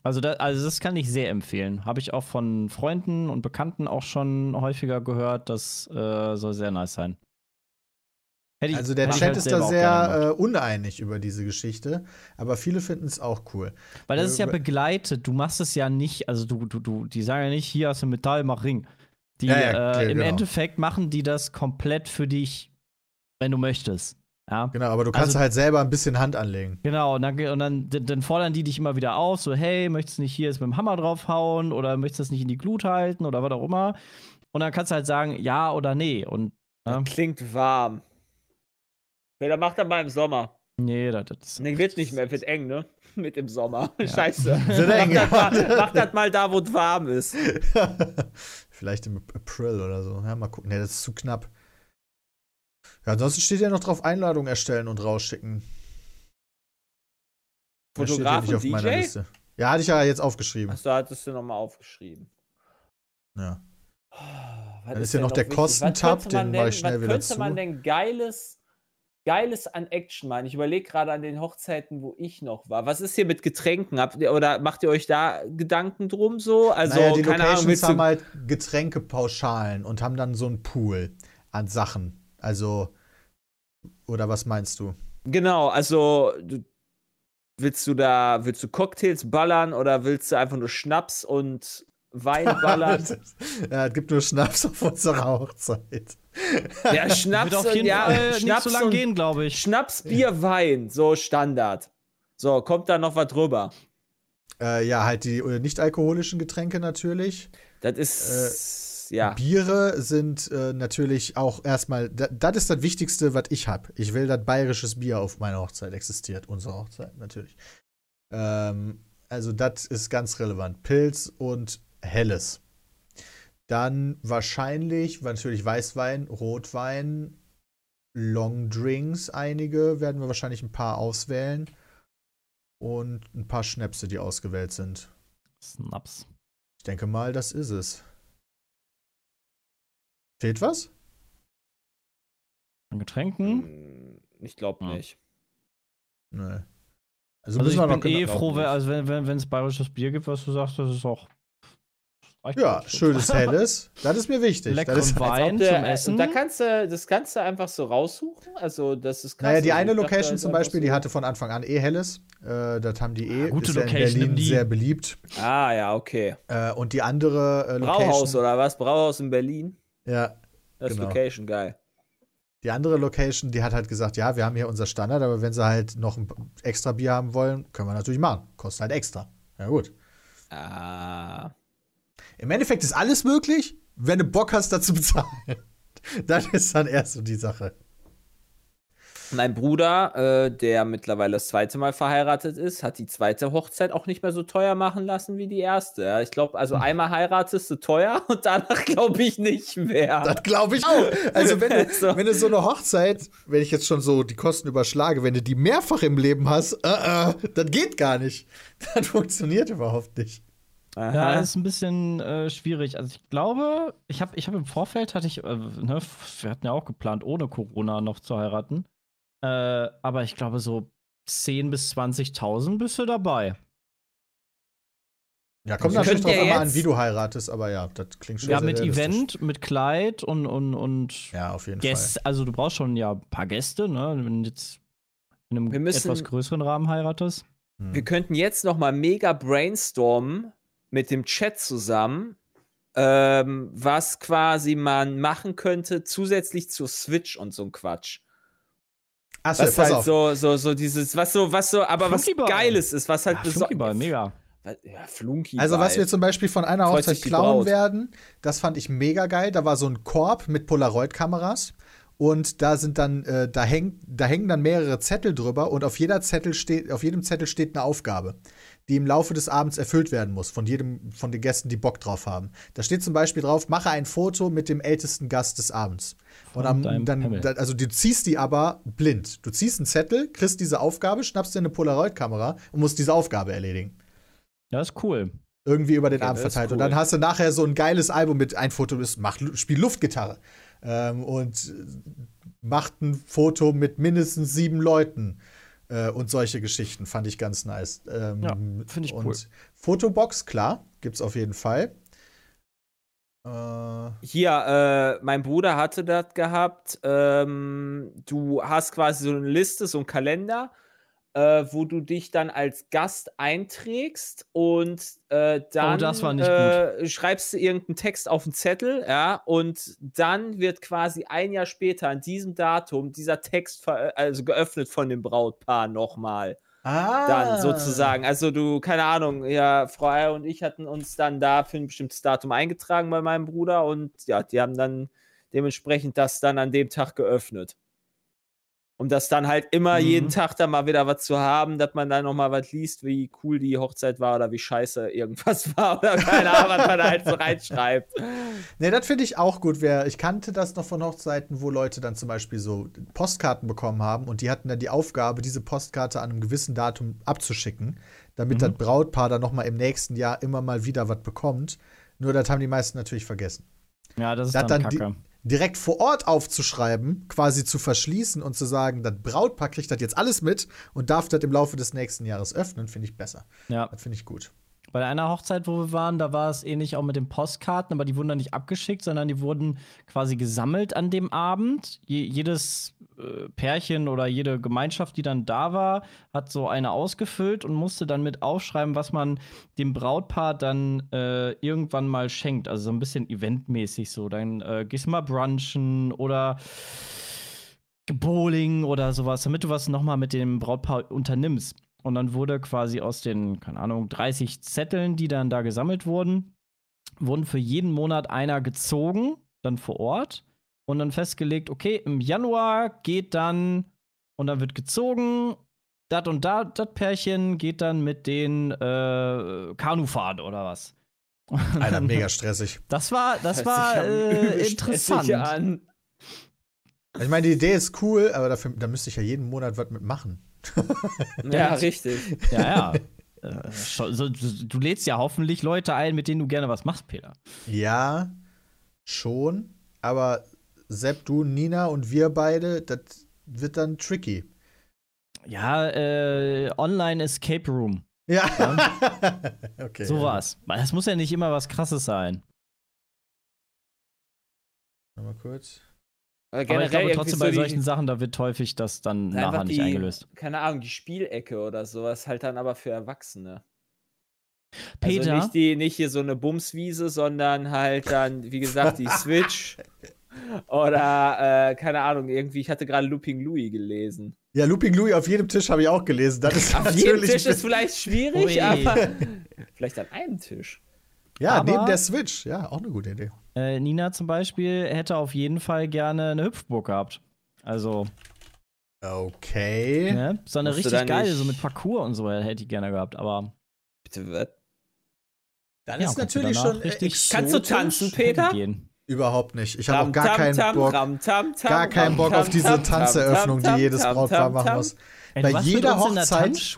Also, da, also das kann ich sehr empfehlen. Habe ich auch von Freunden und Bekannten auch schon häufiger gehört. Das äh, soll sehr nice sein. Ich- Also der Chat halt ist da sehr äh, uneinig über diese Geschichte, aber viele finden es auch cool. Weil das ist ja Äh, begleitet. Du machst es ja nicht, also du, du, du, die sagen ja nicht, hier hast du Metall, mach Ring. Die, Ja, ja, klar, äh, im genau. Endeffekt machen die das komplett für dich, wenn du möchtest. Ja. Genau, aber du kannst Also- halt selber ein bisschen Hand anlegen. Genau, und dann, und dann, dann dann fordern die dich immer wieder auf, so, hey, möchtest du nicht hier jetzt mit dem Hammer draufhauen oder möchtest du das nicht in die Glut halten oder was auch immer. Und dann kannst du halt sagen, ja oder nee. Und ja, Klingt warm. Peter, mach das mal im Sommer. nee, das, das Nee, wird nicht mehr, wird eng, ne? Mit dem Sommer. Scheiße. Wird eng, mach, das ja. mal, mach das mal da, wo es warm ist. Vielleicht im April oder so. Ja, mal gucken. Nee, das ist zu knapp. Ja, ansonsten steht ja noch drauf Einladung erstellen und rausschicken. Das steht Fotograf und meiner DJ? Liste. Ja, hatte ich ja jetzt aufgeschrieben. Achso, hattest du nochmal aufgeschrieben. Ja. Oh, was Dann ist ja noch der? Kostentab, Was könnte den mach ich schnell was wieder könnte zu. man denn geiles, geiles an Action machen? Ich überlege gerade an den Hochzeiten, wo ich noch war. Was ist hier mit Getränken? Habt ihr, oder macht ihr euch da Gedanken drum so? Also, naja, die keine Ahnung, Locations du haben halt Getränkepauschalen und haben dann so einen Pool an Sachen. Also, oder was meinst du? Genau, also du, willst du da, willst du Cocktails ballern oder willst du einfach nur Schnaps und Wein ballern? ja, es gibt nur Schnaps auf unserer Hochzeit. ja, Schnaps wird auf und jeden ja, Fall nicht Schnaps so lang und gehen, glaube ich. Schnaps, Bier, Wein, so Standard. So, kommt da noch was drüber? Äh, ja, halt die äh, nicht-alkoholischen Getränke natürlich. Das ist, ja. Biere sind äh, natürlich auch erstmal, da- das ist das Wichtigste, was ich habe. Ich will, dass bayerisches Bier auf meiner Hochzeit existiert. Unsere Hochzeit natürlich. Ähm, Also, das ist ganz relevant. Pilz und Helles. Dann wahrscheinlich, natürlich Weißwein, Rotwein, Longdrinks, einige werden wir wahrscheinlich ein paar auswählen. Und ein paar Schnäpse, die ausgewählt sind. Snaps. Ich denke mal, das ist es. Fehlt was? An Getränken? Hm, Ich glaube Ja. nicht. Nö. Also, Also müssen ich wir bin noch eh froh, wenn, also wenn wenn wenn, es bayerisches Bier gibt, was du sagst, das ist auch. Ja, schönes Helles. Das ist mir wichtig. Leckeren das ist, Wein. Ob zum der- Essen? Da kannst du, das kannst du einfach so raussuchen. Also, das ist krass. naja, die eine Location zum Beispiel, die hatte von Anfang an eh Helles. Äh, das haben die eh. Ah, gute ist ja in Location, Berlin die. sehr beliebt. Ah, ja, okay. Äh, und die andere äh, Location. Brauhaus oder was? Brauhaus in Berlin? Ja, Das ist Genau. Location, geil. die andere Location, die hat halt gesagt, ja, wir haben hier unser Standard, aber wenn sie halt noch ein extra Bier haben wollen, können wir natürlich machen. Kostet halt extra. Ja, gut. Ah. Im Endeffekt ist alles möglich, wenn du Bock hast, dazu bezahlen. Das ist dann erst so die Sache. Mein Bruder, äh, der mittlerweile das zweite Mal verheiratet ist, hat die zweite Hochzeit auch nicht mehr so teuer machen lassen wie die erste. Ja, ich glaube, Hm. also einmal heiratest du teuer und danach glaube ich nicht mehr. Das glaube ich auch. Also, wenn du, So. wenn du so eine Hochzeit, wenn ich jetzt schon so die Kosten überschlage, wenn du die mehrfach im Leben hast, äh, äh, das geht gar nicht. Das funktioniert überhaupt nicht. Ja, Aha. ist ein bisschen äh, schwierig. Also ich glaube, ich habe ich hab im Vorfeld hatte ich, äh, ne, wir hatten ja auch geplant, ohne Corona noch zu heiraten. Äh, aber ich glaube, so 10.000 bis 20.000 bist du dabei. Ja, kommt Wir natürlich drauf ja an, wie du heiratest, aber ja, das klingt schon Ja, sehr mit. Event, mit Kleid und, und, und Ja, auf jeden Gäste. Also du brauchst schon ja ein paar Gäste, ne? Wenn du jetzt in einem müssen- etwas größeren Rahmen heiratest. Fall. Hm. Wir könnten jetzt noch mal mega brainstormen mit dem Chat zusammen, ähm, was quasi man machen könnte zusätzlich zur Switch und so ein Quatsch. Achso, Was halt auf. so, so, so dieses, was so, was so, aber was. Geiles ist, was halt Ja, besonders. Flunkyball, mega. Ja, Flunky. Also, was wir zum Beispiel von einer Freut Hochzeit klauen werden, das fand ich mega geil. Da war so ein Korb mit Polaroid-Kameras. Und da sind dann, äh, da, hängt, da hängen dann mehrere Zettel drüber und auf jeder Zettel steht, auf jedem Zettel steht eine Aufgabe, die im Laufe des Abends erfüllt werden muss, von jedem, von den Gästen, die Bock drauf haben. Da steht zum Beispiel drauf, mache ein Foto mit dem ältesten Gast des Abends. Und Von dann, Pimmel. da, also du ziehst die aber blind. Du ziehst einen Zettel, kriegst diese Aufgabe, schnappst dir eine Polaroid-Kamera und musst diese Aufgabe erledigen Ja, ist cool. irgendwie über den Okay, Abend verteilt. Und cool. dann hast du nachher so ein geiles Album mit ein Foto ist, mach, spiel Luftgitarre. Ähm, und äh, macht ein Foto mit mindestens sieben Leuten. Äh, und solche Geschichten fand ich ganz nice. Ähm, Ja, find ich und cool. Fotobox, klar, gibt's auf jeden Fall. Äh, Hier, äh, mein Bruder hatte das gehabt. Ähm, du hast quasi so eine Liste, so einen Kalender, äh, wo du dich dann als Gast einträgst und äh, dann Oh, das war nicht äh, schreibst du irgendeinen Text auf einen Zettel, ja, und dann wird quasi ein Jahr später an diesem Datum dieser Text ver- also geöffnet von dem Brautpaar nochmal ah. dann sozusagen. Also du, keine Ahnung, ja, Frau Eier und ich hatten uns dann da für ein bestimmtes Datum eingetragen bei meinem Bruder und ja, die haben dann dementsprechend das dann an dem Tag geöffnet. Um das dann halt immer Mhm. jeden Tag da mal wieder was zu haben, dass man dann noch mal was liest, wie cool die Hochzeit war oder wie scheiße irgendwas war oder keine Ahnung, was man da halt so reinschreibt. Ne, das finde ich auch gut. Wer, ich kannte das noch von Hochzeiten, wo Leute dann zum Beispiel so Postkarten bekommen haben und die hatten dann die Aufgabe, diese Postkarte an einem gewissen Datum abzuschicken, damit Mhm. das Brautpaar dann noch mal im nächsten Jahr immer mal wieder was bekommt. Nur das haben die meisten natürlich vergessen. Ja, das ist Das dann, dann die- kacke. Direkt vor Ort aufzuschreiben, quasi zu verschließen und zu sagen, das Brautpaar kriegt das jetzt alles mit und darf das im Laufe des nächsten Jahres öffnen, finde ich besser. Ja. Das finde ich gut. Bei einer Hochzeit, wo wir waren, da war es ähnlich auch mit den Postkarten, aber die wurden dann nicht abgeschickt, sondern die wurden quasi gesammelt an dem Abend. Je, jedes äh, Pärchen oder jede Gemeinschaft, die dann da war, hat so eine ausgefüllt und musste dann mit aufschreiben, was man dem Brautpaar dann äh, irgendwann mal schenkt. Also so ein bisschen eventmäßig so. Dann äh, gehst du mal brunchen oder Bowling oder sowas, damit du was nochmal mit dem Brautpaar unternimmst. Und dann wurde quasi aus den, keine Ahnung, 30 Zetteln, die dann da gesammelt wurden, wurden für jeden Monat einer gezogen, dann vor Ort. Und dann festgelegt, okay, im Januar geht dann, und dann wird gezogen, das und da, das Pärchen geht dann mit den äh, Kanufahren oder was. Alter, mega stressig. Das war, das war äh, interessant. An. Ich meine, die Idee ist cool, aber dafür, da müsste ich ja jeden Monat was mitmachen. Ja, richtig. Ja, ja. Äh, schon- so, du, du lädst ja hoffentlich Leute ein, mit denen du gerne was machst, Peter. Ja, schon. Aber Sepp, du, Nina und wir beide, das wird dann tricky. Ja, äh, Online Escape Room. Ja. okay. Sowas. Weil Das muss ja nicht immer was krasses sein. Ja. Mal kurz. Aber Aber ich glaube trotzdem so bei die- solchen Sachen, da wird häufig das dann nachher nicht die, eingelöst. Keine Ahnung, die Spielecke oder sowas halt dann aber für Erwachsene. Peter, Also nicht, die, nicht hier so eine Bumswiese, sondern halt dann, wie gesagt, die Switch. Oder, äh, keine Ahnung, irgendwie, ich hatte gerade Looping Louis gelesen. Ja, Looping Louis auf jedem Tisch habe ich auch gelesen. Das ist Auf jedem. Tisch ist vielleicht schwierig, Ui. aber vielleicht an einem Tisch. ja, Aber- neben der Switch. Ja, auch eine gute Idee. äh, Nina zum Beispiel hätte auf jeden Fall gerne eine Hüpfburg gehabt. Also, Okay. ne? so eine Musst richtig geile, so mit Parcours und so hätte ich gerne gehabt. Aber Bitte, was? Dann Ja, ist natürlich schon äh, richtig- exotisch. Kannst du tanzen, Peter? gehen. Überhaupt nicht. Ich habe auch gar tam, keinen tam, Bock. tam, Gar keinen Bock auf diese Tanzeröffnung, die jedes Brautpaar machen muss. Ey, Bei jeder Hochzeit-.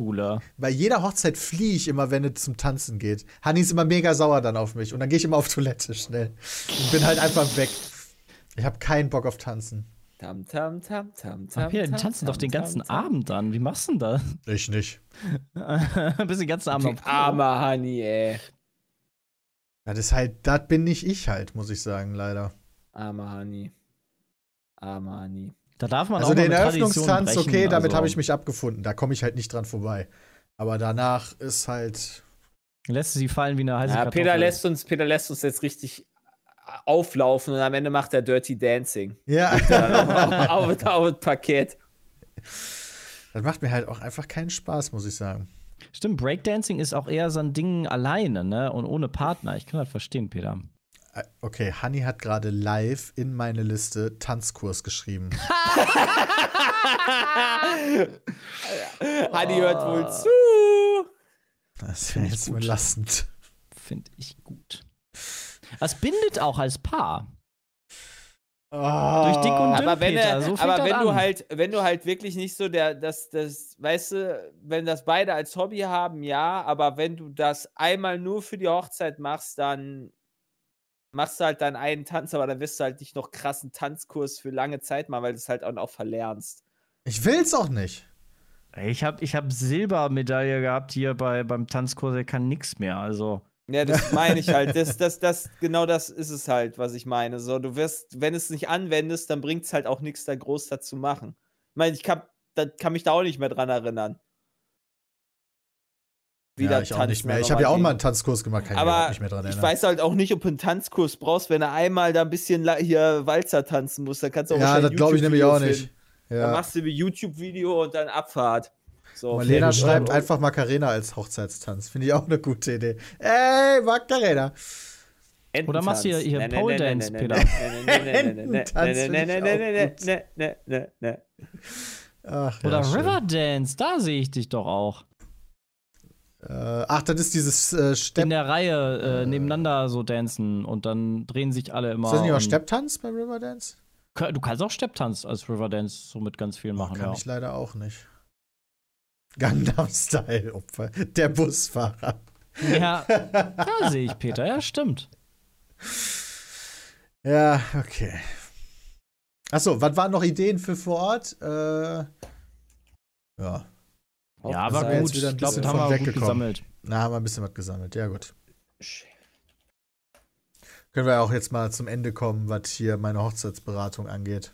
Bei jeder Hochzeit fliehe ich immer, wenn es zum Tanzen geht. Hanni ist immer mega sauer dann auf mich und dann gehe ich immer auf Toilette schnell. Und bin halt einfach weg. Ich habe keinen Bock auf Tanzen. Tam, tam, tam, tam, tam, tam, tanzen doch den ganzen. Abend dann. Wie machst du denn das? Ich nicht. Bist den ganzen Abend auf. Armer Honey, ey. Das ist halt, das bin nicht ich halt, muss ich sagen, leider. Armer Honey. Da darf man Also auch den Eröffnungstanz, brechen, okay, damit also habe ich mich abgefunden. Da komme ich halt nicht dran vorbei. Aber danach ist halt. Lässt sie fallen wie eine heiße Ja, Kartoffel. Peter lässt, uns, Peter lässt uns jetzt richtig auflaufen und am Ende macht er Dirty Dancing. Ja. Auf, auf, auf das Parkett. das macht mir halt auch einfach keinen Spaß, muss ich sagen. Stimmt, Breakdancing ist auch eher so ein Ding alleine, ne? Und ohne Partner. Ich kann das verstehen, Peter. Äh, Okay, Hanni hat gerade live in meine Liste Tanzkurs geschrieben. Honey hört wohl zu. Das wäre ich jetzt belastend. Finde ich gut. Es bindet auch als Paar. Oh. Durch dick und dünn, Aber wenn, Peter, er, so aber wenn du an. halt, wenn du halt wirklich nicht so der, das, das, weißt du, wenn das beide als Hobby haben, ja, aber wenn du das einmal nur für die Hochzeit machst, dann machst du halt deinen einen Tanz, aber dann wirst du halt nicht noch krassen Tanzkurs für lange Zeit machen, weil du es halt auch, auch verlernst. Ich will's auch nicht. Ich habe ich hab Silbermedaille gehabt hier bei, beim Tanzkurs, der kann nix mehr. Also. Ja, das meine ich halt. Das, das, das, genau das ist es halt, was ich meine. So, du wirst, wenn es nicht anwendest, dann bringt es halt auch nichts, da groß dazu machen. Ich meine, ich kann, da, kann mich da auch nicht mehr dran erinnern. ja, das ich auch nicht mehr. Ich habe ja auch mal einen Tanzkurs gemacht, kann ich Aber überhaupt nicht mehr dran ich erinnern. weiß halt auch nicht, ob du einen Tanzkurs brauchst, wenn du einmal da ein bisschen hier Walzer tanzen musst. Dann kannst du auch ja, das glaube ich nämlich auch nicht. filmen. Dann Ja. machst du ein YouTube-Video und dann Abfahrt. So, Marlena schreibt einfach Macarena als Hochzeitstanz. Finde ich auch eine gute Idee. Ey, Macarena. Oder machst du hier- hier Ne, ne, Pole ne, ne, Dance, ne, Peter. ne, ne, ne, ne, ne, ne, ne, ne, ne, ne, ne, ne, ne, ne. Oder schön. Riverdance, da sehe ich dich doch auch. Äh, ach, das ist dieses äh, In Stepp. der Reihe äh, nebeneinander so dancen und dann drehen sich alle immer. Ist das nicht auch Stepptanz bei Riverdance? Du kannst auch Stepptanz als Riverdance so mit ganz vielen Oh, machen, kann ja. ich leider auch nicht. Gangnam Style, Opfer. Der Busfahrer. Ja, da sehe ich Peter, ja, stimmt. Ja, okay. Achso, was waren noch Ideen für vor Ort? Äh, ja. Ja, Das aber gut. wieder ein Ich glaube, bisschen da von haben wir gut weggekommen. gesammelt. Na, haben wir ein bisschen was gesammelt. Ja, gut. Können wir auch jetzt mal zum Ende kommen, was hier meine Hochzeitsberatung angeht.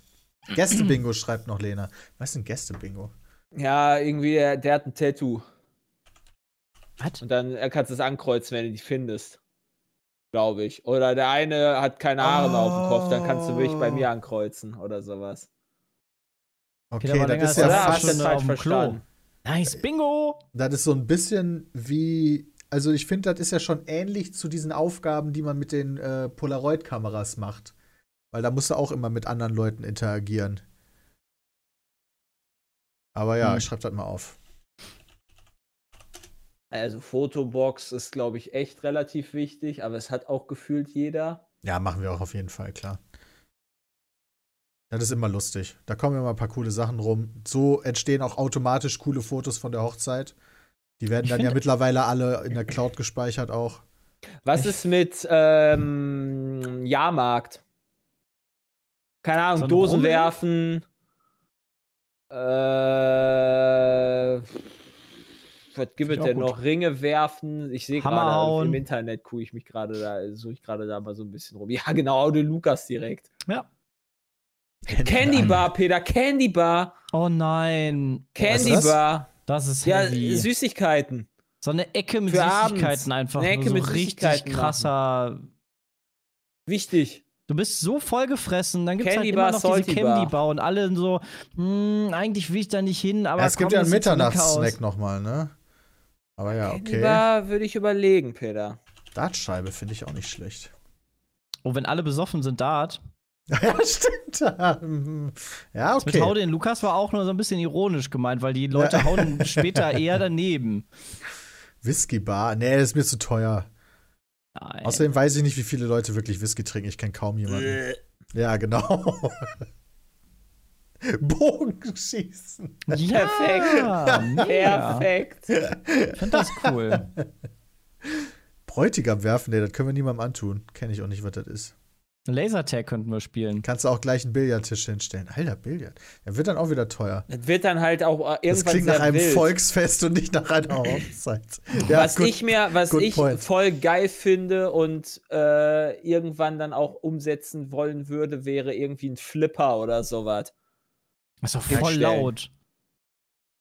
Gästebingo schreibt noch Lena. Was ist denn Gästebingo? Ja, irgendwie, der, der hat ein Tattoo. Was? Und dann kannst du es ankreuzen, wenn du die findest. Glaube ich. Oder der eine hat keine Haare mehr auf dem Kopf, dann kannst du wirklich bei mir ankreuzen oder sowas. Okay, das ist ja fast. Stunde falsch auf dem Klo. verstanden? Nice, Bingo! Das ist so ein bisschen wie. Also, ich finde, das ist ja schon ähnlich zu diesen Aufgaben, die man mit den äh, Polaroid-Kameras macht. Weil da musst du auch immer mit anderen Leuten interagieren. Aber ja, Hm. ich schreibe das mal auf. Also Fotobox ist, glaube ich, echt relativ wichtig, aber es hat auch gefühlt jeder. Ja, machen wir auch auf jeden Fall, klar. Das ist immer lustig. Da kommen immer ein paar coole Sachen rum. So entstehen auch automatisch coole Fotos von der Hochzeit. Die werden dann ja mittlerweile alle in der Cloud gespeichert auch. Was ist mit ähm, Jahrmarkt? Keine Ahnung, Dosen Rummel? werfen. Äh, was gibt es denn gut. noch? Ringe werfen. Ich sehe gerade hauen. im Internet, gucke ich mich gerade da, suche ich gerade da mal so ein bisschen rum. Ja, genau, Aude Lukas direkt. Ja. Candy Bar, Peter, Candy Bar. Oh nein. Candy das? Bar. Das ist Ja, heavy. Süßigkeiten. So eine Ecke mit Für abends. Süßigkeiten einfach. Eine nur Ecke so mit richtig krasser. Wichtig. Du bist so vollgefressen, dann gibt es halt Candy immer noch diese Salty Candy Bar. Gibt und alle so, hm, eigentlich will ich da nicht hin, aber Ja, es gibt komm, ja einen Mitternachtssnack nochmal, ne? Aber ja, Candy okay. Bar würde ich überlegen, Peter. Dartscheibe finde ich auch nicht schlecht. Oh, wenn alle besoffen sind, Dart. ja, stimmt. Ja, Mit okay. Hau den Lukas war auch nur so ein bisschen ironisch gemeint, weil die Leute hauen später eher daneben. Whisky Bar. Nee, das ist mir zu teuer. Nein. Außerdem weiß ich nicht, wie viele Leute wirklich Whisky trinken. Ich kenne kaum jemanden. Ja, genau. Bogenschießen. ja, Perfekt. mega. Perfekt. Ich find das cool. Bräutigam werfen, nee, das können wir niemandem antun. Kenne ich auch nicht, was das ist. Lasertag könnten wir spielen. Kannst du auch gleich einen Billardtisch hinstellen. Alter, Billard. Der wird dann auch wieder teuer. Das wird dann halt auch äh, Das irgendwann klingt sehr nach einem wild. Volksfest und nicht nach einer Hochzeit. Ja, was gut. ich mir, was good ich point. voll geil finde und äh, irgendwann dann auch umsetzen wollen würde, wäre irgendwie ein Flipper oder sowas. Das ist doch voll laut.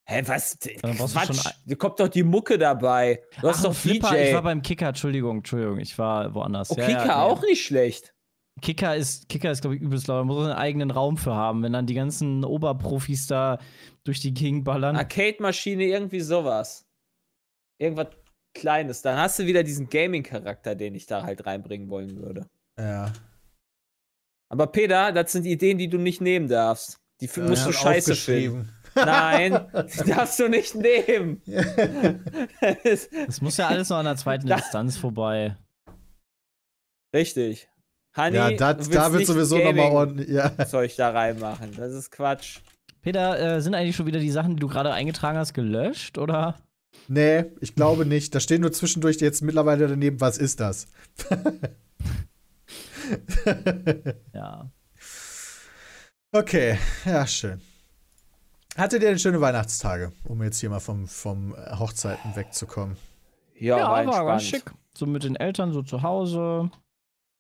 Hä, was? Dann Quatsch. Da kommt doch die Mucke dabei. Du hast Ach, doch ein Flipper. DJ. Ich war beim Kicker, Entschuldigung, Entschuldigung, ich war woanders. oh, Ja, Kika ja, auch nicht schlecht. Kicker ist, Kicker ist, glaube ich, übelst laut. Da muss man einen eigenen Raum für haben, wenn dann die ganzen Oberprofis da durch die Gegend ballern. Arcade-Maschine, irgendwie sowas. Irgendwas Kleines. Dann hast du wieder diesen Gaming-Charakter, den ich da halt reinbringen wollen würde. Ja. Aber Peter, das sind Ideen, die du nicht nehmen darfst. Die f- musst du scheiße finden. Nein, die darfst du nicht nehmen. Das- muss ja alles noch an der zweiten Instanz vorbei. Richtig. Honey, Ja, dat, da wird sowieso nochmal ordentlich. Ja. Zeug da reinmachen. Das ist Quatsch. Peter, äh, sind eigentlich schon wieder die Sachen, die du gerade eingetragen hast, gelöscht? Oder? Nee, ich glaube nicht. Da stehen nur zwischendurch jetzt mittlerweile daneben, was ist das? Ja. Okay, ja, schön. Hattet ihr denn schöne Weihnachtstage, um jetzt hier mal vom, vom äh, Hochzeiten wegzukommen? Ja, Ja, war war ganz schick. So mit den Eltern so zu Hause.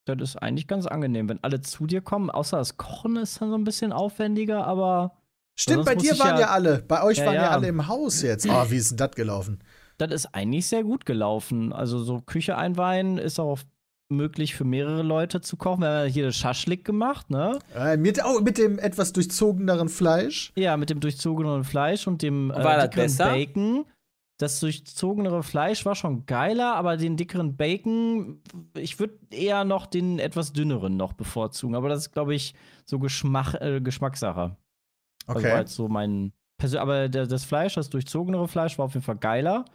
Das ist eigentlich ganz angenehm, wenn alle zu dir kommen. Außer das Kochen ist dann so ein bisschen aufwendiger, aber Stimmt, bei dir waren ja, ja- alle. Bei euch Ja, waren ja. ja. alle im Haus jetzt. Oh, wie ist denn das gelaufen? das ist eigentlich sehr gut gelaufen. Also so Küche einweihen ist auch möglich für mehrere Leute zu kochen. Wir haben ja hier das Schaschlik gemacht, ne? Äh, mit, oh, mit dem etwas durchzogeneren Fleisch. Ja, mit dem durchzogenen Fleisch und dem äh? Bacon. Das durchzogenere Fleisch war schon geiler, aber den dickeren Bacon, ich würde eher noch den etwas dünneren noch bevorzugen. Aber das ist, glaube ich, so Geschmack, äh, Geschmackssache. Also Okay. jetzt so mein Persön aber der, das Fleisch, das durchzogenere Fleisch, war auf jeden Fall geiler.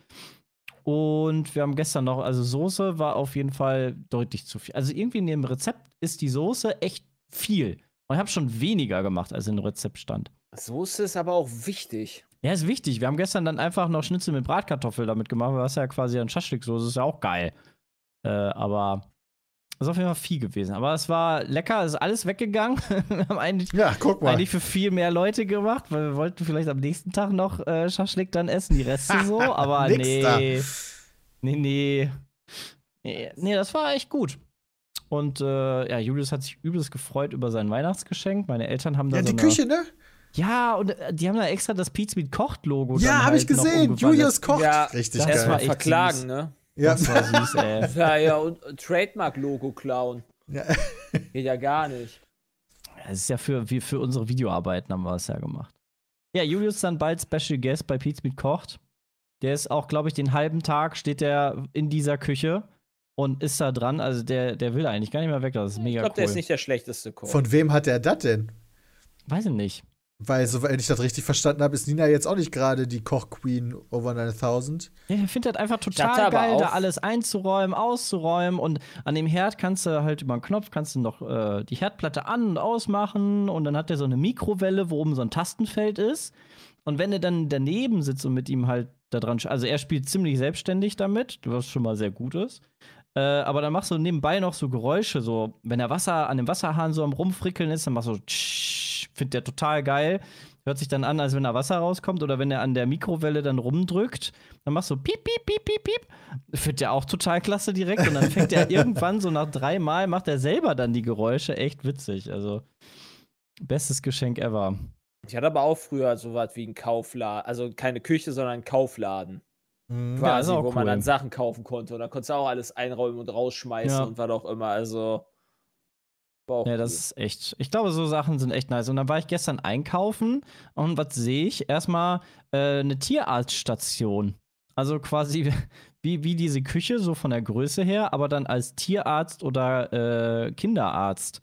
Und wir haben gestern noch, also Soße war auf jeden Fall deutlich zu viel. Also irgendwie in dem Rezept ist die Soße echt viel. Und ich habe schon weniger gemacht, als im Rezept stand. Soße ist aber auch wichtig. Ja, ist wichtig. Wir haben gestern dann einfach noch Schnitzel mit Bratkartoffel damit gemacht. weil Das ja quasi ein Schaschlik-Soße, ist ja auch geil. Äh, aber ist auf jeden Fall viel gewesen. Aber es war lecker, ist alles weggegangen. wir haben eigentlich, Ja, eigentlich für viel mehr Leute gemacht, weil wir wollten vielleicht am nächsten Tag noch äh, Schaschlik dann essen, die Reste so. Aber nee. Nee, nee. Nee, nee, das war echt gut. Und äh, ja, Julius hat sich übelst gefreut über sein Weihnachtsgeschenk. Meine Eltern haben da Ja, so die eine, Küche, ne? Ja, und äh, die haben da extra das Pizza mit Kocht-Logo. Ja, habe ich halt noch gesehen. Julius kocht. Ja, Richtig das geil. war Erstmal echt verklagen, süß. ne? ja. Das war süß, ey. Ja, ja, und äh, Trademark-Logo klauen. Ja. Geht ja gar nicht. Das ist ja für, wie für unsere Videoarbeiten haben wir es ja gemacht. Ja, Julius dann bald Special Guest bei Pizza mit Kocht. Der ist auch, glaube ich, den halben Tag steht der in dieser Küche und ist da dran. Also der, der will eigentlich gar nicht mehr weg. Das ist Ich mega glaube, cool. der ist nicht der schlechteste Koch. Von wem hat er das denn? Weiß ich nicht. Weil, soweit ich das richtig verstanden habe, ist Nina jetzt auch nicht gerade die Koch-Queen over 9000. Ja, ich finde das einfach total geil, da alles einzuräumen, auszuräumen und an dem Herd kannst du halt über den Knopf kannst du noch äh, die Herdplatte an- und ausmachen und dann hat der so eine Mikrowelle, wo oben so ein Tastenfeld ist. Und wenn du dann daneben sitzt und mit ihm halt da dran, also er spielt ziemlich selbstständig damit, was schon mal sehr gut ist. Äh, aber dann machst du nebenbei noch so Geräusche, so wenn der Wasser an dem Wasserhahn so am rumfrickeln ist, dann machst du so, tsch, findet der total geil. Hört sich dann an, als wenn da Wasser rauskommt oder wenn er an der Mikrowelle dann rumdrückt, dann machst du piep, piep, piep, piep, piep. Findet der auch total klasse direkt und dann fängt er irgendwann so nach dreimal, macht er selber dann die Geräusche. Echt witzig. Also, bestes Geschenk ever. Ich hatte aber auch früher so was wie ein Kaufladen. Also keine Küche, sondern einen Kaufladen. Mhm. Ja, Quasi, auch wo man cool. dann Sachen kaufen konnte. Und da konntest du auch alles einräumen und rausschmeißen Ja. und was auch immer. Also. War Ja, das ist echt. Ich glaube, so Sachen sind echt nice. Und dann war ich gestern einkaufen und was sehe ich? Erstmal äh, eine Tierarztstation. Also quasi wie, wie diese Küche, so von der Größe her, aber dann als Tierarzt oder äh, Kinderarzt.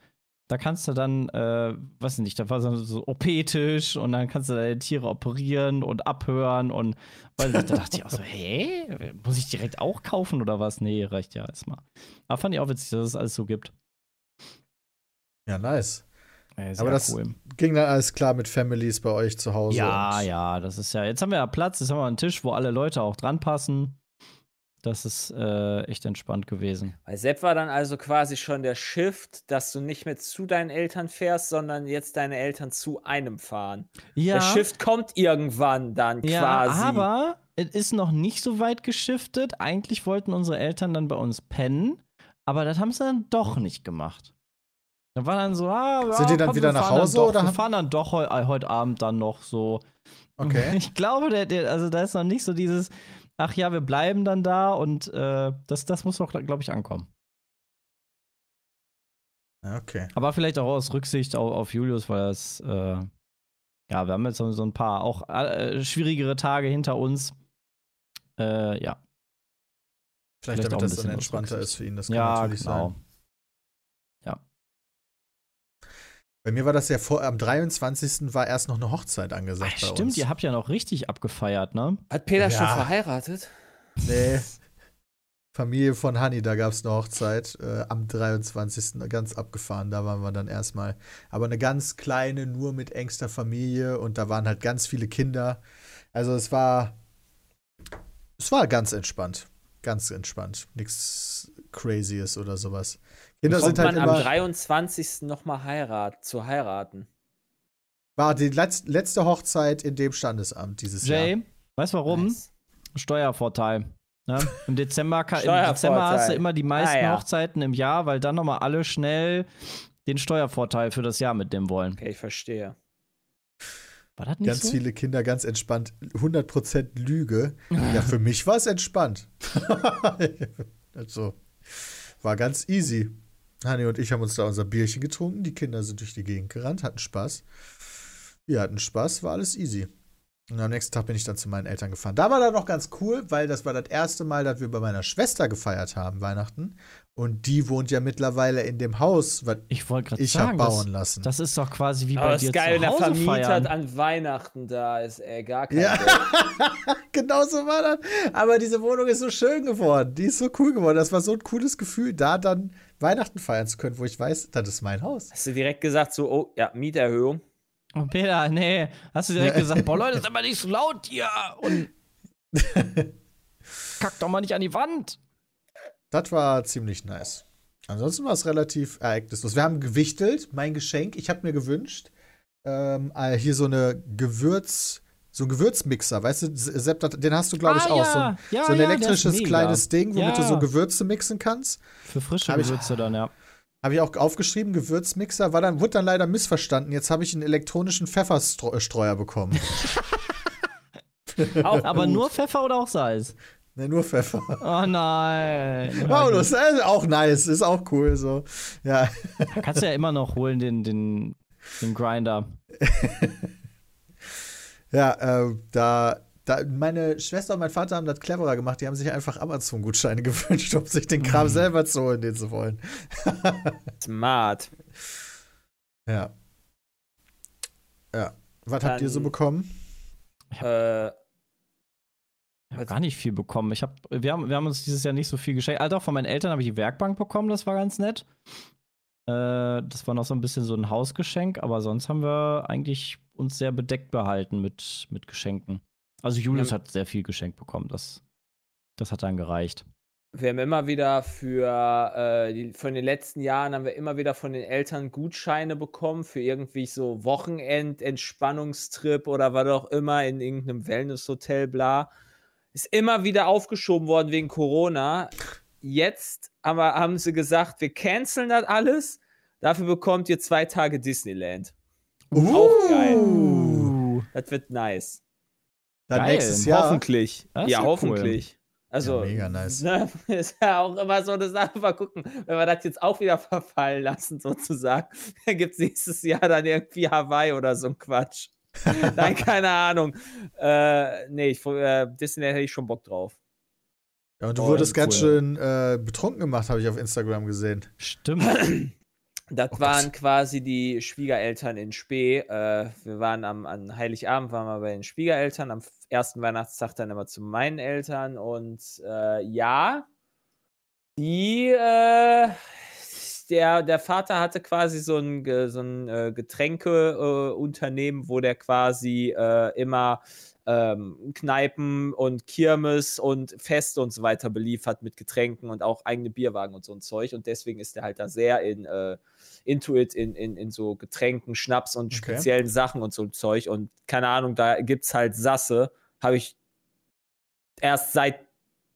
Da kannst du dann, äh, weiß nicht, da war so, so OP-Tisch und dann kannst du deine Tiere operieren und abhören und nicht, da dachte ich auch so, hä? Muss ich direkt auch kaufen oder was? Nee, reicht ja erstmal. Aber fand ich auch witzig, dass es alles so gibt. Ja, nice. Ey, Aber das cool. ging dann alles klar mit Families bei euch zu Hause. Ja, und ja, das ist ja. Jetzt haben wir ja Platz, jetzt haben wir einen Tisch, wo alle Leute auch dran passen. Das ist äh, echt entspannt gewesen. Bei Sepp war dann also quasi schon der Shift, dass du nicht mehr zu deinen Eltern fährst, sondern jetzt deine Eltern zu einem fahren. Ja, Der Shift kommt irgendwann dann ja quasi. aber es ist noch nicht so weit geschiftet. Eigentlich wollten unsere Eltern dann bei uns pennen, aber das haben sie dann doch nicht gemacht. Da war dann so, ah, Sind ja, die dann komm, wieder nach Hause Dann doch, oder wir fahren dann doch heu äh, heute Abend dann noch so. Okay. Ich glaube, der, der, also da ist noch nicht so dieses, ach ja, wir bleiben dann da und äh, das, das muss noch, glaube ich, ankommen. Ja, Okay. Aber vielleicht auch aus Rücksicht auf, auf Julius, weil das, äh, ja, wir haben jetzt so, ein paar auch äh, schwierigere Tage hinter uns. Äh, ja. Vielleicht, Vielleicht damit ein das bisschen dann entspannter ist für ihn. Das kann Ja, natürlich genau. sein. Bei mir war das ja vor, am 23. war erst noch eine Hochzeit angesagt Ach, bei stimmt, uns. ihr habt ja noch richtig abgefeiert, ne? Hat Peter schon Ja. verheiratet? Nee. Familie von Hanni, da gab es eine Hochzeit äh, am 23. ganz abgefahren. Da waren wir dann erstmal. Aber eine ganz kleine, nur mit engster Familie und da waren halt ganz viele Kinder. Also es war. Es war ganz entspannt. Ganz entspannt. Nichts Crazyes oder sowas. Kinder sind halt man am immer. 23. nochmal heirat, zu heiraten? War die letz, letzte Hochzeit in dem Standesamt dieses Jahr. Jay, weißt du warum? Nice. Steuervorteil. Ne? Im, Dezember, Im. Dezember hast du immer die meisten Ah, ja. Hochzeiten im Jahr, weil dann nochmal alle schnell den Steuervorteil für das Jahr mitnehmen wollen. Okay, ich verstehe. War das nicht Ganz so? viele Kinder ganz entspannt. 100% Lüge. Ja, für mich war es entspannt. also, war ganz easy. Hanni und ich haben uns da unser Bierchen getrunken. Die Kinder sind durch die Gegend gerannt, hatten Spaß. Wir hatten Spaß, war alles easy. Und am nächsten Tag bin ich dann zu meinen Eltern gefahren. Da war dann noch ganz cool, weil das war das erste Mal, dass wir bei meiner Schwester gefeiert haben, Weihnachten. Und die wohnt ja mittlerweile in dem Haus, was Ich ich habe bauen das, lassen. das ist doch quasi wie Aber bei dir ist geil, wenn zu Hause vermietet feiern. an Weihnachten da ist, ey, gar kein Ja. Genau so war das. Aber diese Wohnung ist so schön geworden. Die ist so cool geworden. Das war so ein cooles Gefühl, da dann Weihnachten feiern zu können, wo ich weiß, das ist mein Haus. Hast du direkt gesagt, so, oh, ja, Mieterhöhung? Oh, Peter, nee. Hast du direkt gesagt, boah, Leute, ist aber nicht so laut hier. Und kack doch mal nicht an die Wand. Das war ziemlich nice. Ansonsten war es relativ ereignislos. Wir haben gewichtelt, mein Geschenk. Ich habe mir gewünscht, ähm, äh, hier so eine Gewürz, so ein Gewürzmixer, weißt du, Sepp, den hast du, glaube ich, Ah, auch. ja. So ein, Ja, so ein ja, elektrisches kleines Ding, womit du so Gewürze mixen kannst. Für frische Hab ich- Gewürze dann, ja. Habe ich auch aufgeschrieben, Gewürzmixer, war dann, wurde dann leider missverstanden. Jetzt habe ich einen elektronischen Pfefferstreuer bekommen. Auch Aber nur Pfeffer oder auch Salz? Ne, nur Pfeffer. Oh nein. Wow, das ist auch nice, ist auch cool so. Ja, Da kannst du ja immer noch holen, den, den, den Grinder. ja, äh, da, da, meine Schwester und mein Vater haben das cleverer gemacht. Die haben sich einfach Amazon-Gutscheine gewünscht, um sich den Kram selber zu holen, den sie wollen. Smart. Ja. Ja. Was habt ihr so Dann- bekommen? Äh, Ich habe gar nicht viel bekommen. Ich hab, wir, haben, wir haben uns dieses Jahr nicht so viel geschenkt. Also auch von meinen Eltern habe ich die Werkbank bekommen, das war ganz nett. Äh, das war noch so ein bisschen so ein Hausgeschenk, aber sonst haben wir eigentlich uns sehr bedeckt behalten mit, mit Geschenken. Also Julius Ja. hat sehr viel geschenkt bekommen, das, das hat dann gereicht. wir haben immer wieder für äh, die, von den letzten Jahren haben wir immer wieder von den Eltern Gutscheine bekommen für irgendwie so Wochenend, Entspannungstrip oder was auch immer in irgendeinem Wellnesshotel, bla. Ist immer wieder aufgeschoben worden wegen Corona. Jetzt aber haben sie gesagt, wir canceln das alles. Dafür bekommt ihr zwei Tage Disneyland. Auch geil. Uh, Das wird nice. Dann Geil. nächstes Jahr. Hoffentlich. Das ist Ja, ja cool. hoffentlich. Also, Ja, mega nice. Ne, ist ja auch immer so eine Sache. Mal gucken, wenn wir das jetzt auch wieder verfallen lassen, sozusagen, dann gibt es nächstes Jahr dann irgendwie Hawaii oder so ein Quatsch. Nein, keine Ahnung. Äh, nee, ich, äh, Disneyland hätte ich schon Bock drauf. Ja, und du Oh, wurdest cool. ganz schön äh, betrunken gemacht, habe ich auf Instagram gesehen. stimmt. Das Oh waren quasi die Schwiegereltern in Spee. Äh, wir waren am an Heiligabend waren wir bei den Schwiegereltern, am ersten Weihnachtstag dann immer zu meinen Eltern und äh, ja, die äh, der, der Vater hatte quasi so ein, so ein äh, Getränkeunternehmen, äh, wo der quasi äh, immer ähm, Kneipen und Kirmes und Feste und so weiter beliefert mit Getränken und auch eigene Bierwagen und so ein Zeug. Und deswegen ist er halt da sehr in äh, into it, in, in, in so Getränken, Schnaps und Okay. speziellen Sachen und so ein Zeug. Und keine Ahnung, da gibt's halt Sasse. Habe ich erst seit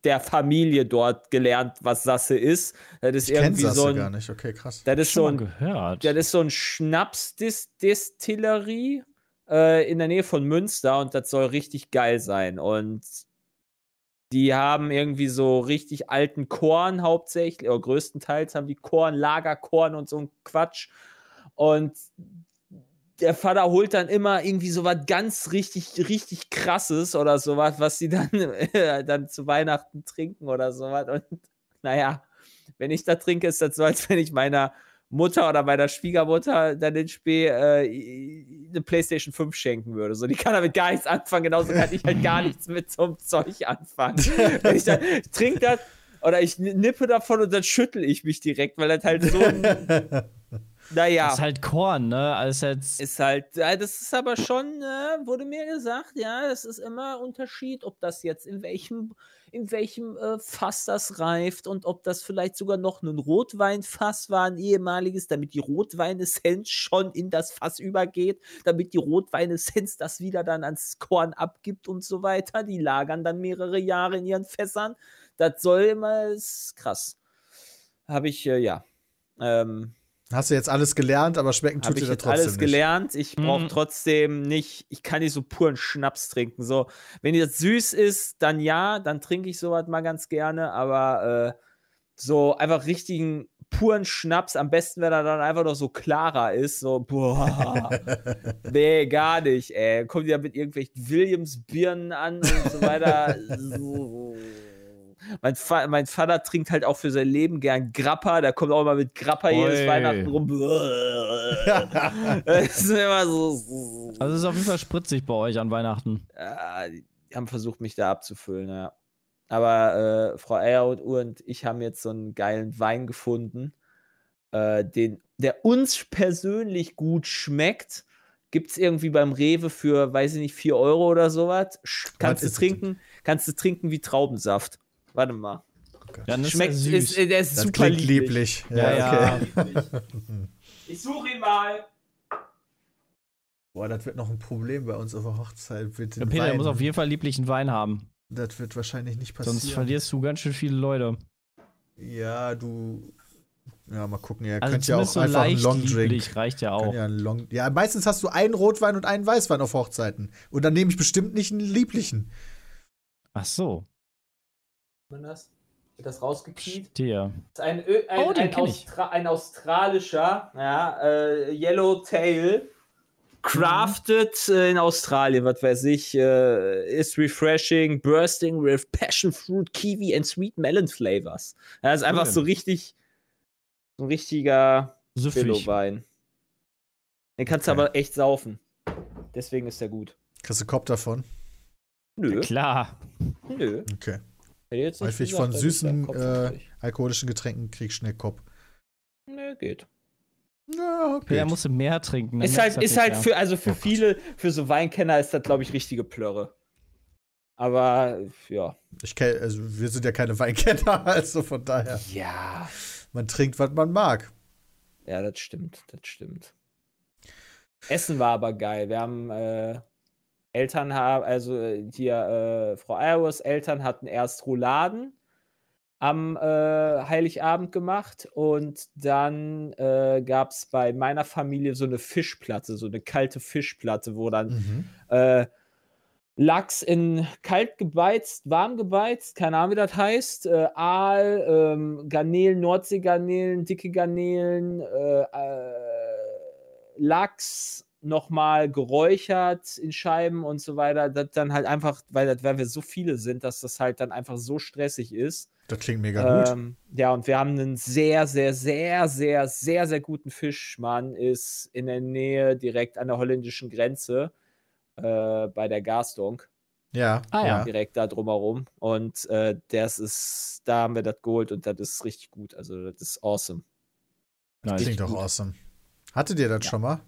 der Familie dort gelernt, was Sasse ist. Das ist Ich irgendwie Sasse so gar ein, nicht. Okay, krass. das ist Schon so ein gehört. das ist so ein Schnapsdistillerie äh, in der Nähe von Münster und das soll richtig geil sein. Und die haben irgendwie so richtig alten Korn hauptsächlich, oder größtenteils haben die Korn, Lagerkorn und so ein Quatsch. Und der Vater holt dann immer irgendwie so was ganz richtig, richtig krasses oder sowas, was sie dann, dann zu Weihnachten trinken oder sowas. Und naja, wenn ich da trinke, ist das so, als wenn ich meiner Mutter oder meiner Schwiegermutter dann den Spee äh, eine Playstation 5 schenken würde. So, die kann damit gar nichts anfangen, genauso kann ich halt gar nichts mit so einem Zeug anfangen. wenn ich dann trinke das oder ich nippe davon und dann schüttel ich mich direkt, weil das halt so ein, naja. Ist halt Korn, ne? Also jetzt. Ist halt, das ist aber schon, äh, wurde mir gesagt, ja, das ist immer Unterschied, ob das jetzt in welchem, in welchem äh, Fass das reift und ob das vielleicht sogar noch ein Rotweinfass war, ein ehemaliges, damit die Rotweinessenz schon in das Fass übergeht, damit die Rotweinessenz das wieder dann ans Korn abgibt und so weiter. Die lagern dann mehrere Jahre in ihren Fässern. Das soll immer, ist krass. Habe ich, äh, ja. Ähm, Hast du jetzt alles gelernt, aber schmecken tut habe dir ich da jetzt trotzdem alles nicht. gelernt. Ich brauche Mhm. trotzdem nicht, ich kann nicht so puren Schnaps trinken. So, wenn das süß ist, dann ja, dann trinke ich sowas mal ganz gerne, aber äh, so einfach richtigen puren Schnaps, am besten, wenn er dann einfach noch so klarer ist, so, boah, nee, gar nicht, ey. Kommt ja mit irgendwelchen Williams-Birnen an und so weiter. So. Mein, Va mein Vater trinkt halt auch für sein Leben gern Grappa, der kommt auch immer mit Grappa jedes Oi. Weihnachten rum. Das ist immer so. Also es ist auf jeden Fall spritzig bei euch an Weihnachten. Ja, die haben versucht, mich da abzufüllen, ja. Aber äh, Frau Eierhut und ich haben jetzt so einen geilen Wein gefunden, äh, den, der uns persönlich gut schmeckt. Gibt es irgendwie beim Rewe für, weiß ich nicht, 4 Euro oder sowas. Kannst du trinken, kannst du trinken wie Traubensaft. Warte mal. Dann ist Schmeckt, er süß. ist, der ist Das super klingt lieblich. lieblich. Ja, Ja, okay. ja. Ich suche ihn mal. Boah, das wird noch ein Problem bei uns auf der Hochzeit. Mit Der den Peter der Weinen. muss auf jeden Fall lieblichen Wein haben. Das wird wahrscheinlich nicht passieren. Sonst verlierst du ganz schön viele Leute. Ja, du. Ja, mal gucken. Ihr Also könnt ja auch so einfach einen leicht Long Drink. lieblich reicht ja auch. Ja, Long ja, meistens hast du einen Rotwein und einen Weißwein auf Hochzeiten. Und dann nehme ich bestimmt nicht einen lieblichen. Ach so. Das? Wird das rausgekiet? Der. Das ist Ein, Ö ein, Oh, ein. Austra ein australischer ja, äh, Yellowtail. Crafted äh, in Australien, was weiß ich, äh, is refreshing, bursting with passion fruit, kiwi and sweet melon flavors. Ja, ist einfach so richtig, so ein richtiger. Billo-Wein. Den kannst du Okay. aber echt saufen. Deswegen ist der gut. Kriegst du Kopf davon? Nö, Klar. nö. Okay. Häufig gesagt, von süßen äh, alkoholischen Getränken krieg ich schnell Kopf. Nö, geht. Ja, okay. Der musste mehr trinken. Ist halt, ist halt mehr. für, also für Oh viele, für so Weinkenner ist das, glaube ich, richtige Plörre. Aber ja. Ich kenn, also wir sind ja keine Weinkenner, also von daher. Ja. Man trinkt, was man mag. Ja, das stimmt, das stimmt. Essen war aber geil. Wir haben äh, Eltern haben, also äh, hier äh, Frau Eierus Eltern hatten erst Rouladen am äh, Heiligabend gemacht und dann äh, gab es bei meiner Familie so eine Fischplatte, so eine kalte Fischplatte, wo dann Mhm. äh, Lachs in kalt gebeizt, warm gebeizt, keine Ahnung, wie das heißt. Äh, Aal, ähm, Garnelen, Nordseegarnelen, dicke Garnelen, äh, äh, Lachs nochmal geräuchert in Scheiben und so weiter. Das dann halt einfach, weil, das, weil wir so viele sind, dass das halt dann einfach so stressig ist. Das klingt mega gut. Ähm, ja, und wir haben einen sehr, sehr, sehr, sehr, sehr, sehr guten Fischmann, ist in der Nähe direkt an der holländischen Grenze äh, bei der Garstonk, Ja. Ah, ja. direkt da drumherum. Und äh, das ist, da haben wir das geholt und das ist richtig gut. Also, das ist awesome. Nice. Klingt doch gut. awesome. Hattet ihr das Ja. schon mal?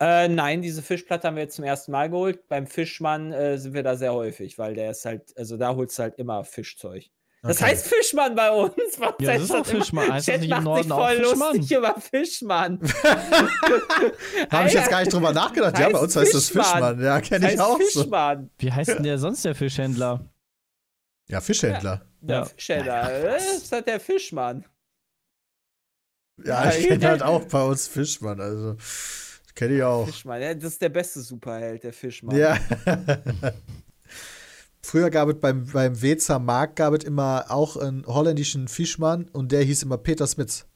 Äh, nein, diese Fischplatte haben wir jetzt zum ersten Mal geholt. Beim Fischmann äh, sind wir da sehr häufig, weil der ist halt, also da holst du halt immer Fischzeug. Das Okay. heißt Fischmann bei uns. Was Ja, das ist auch Fischmann. Heißt das nicht im macht sich Norden auch voll Fischmann? lustig über Fischmann. Habe ich jetzt gar nicht drüber nachgedacht. Ja, bei uns heißt das Fischmann. Fischmann. Ja, kenne ich auch so. Fischmann. Wie heißt denn der sonst der Fischhändler? Ja, Fischhändler. Der Ja. Fischhändler. Das ist halt der Fischmann. Ja, Ja, ich kenne ja. halt auch bei uns Fischmann. Also, kenne ich auch. Fischmann. Ja, das ist der beste Superheld, der Fischmann. Ja. Früher gab es beim, beim Wezer Markt gab es immer auch einen holländischen Fischmann und der hieß immer Peter Smits.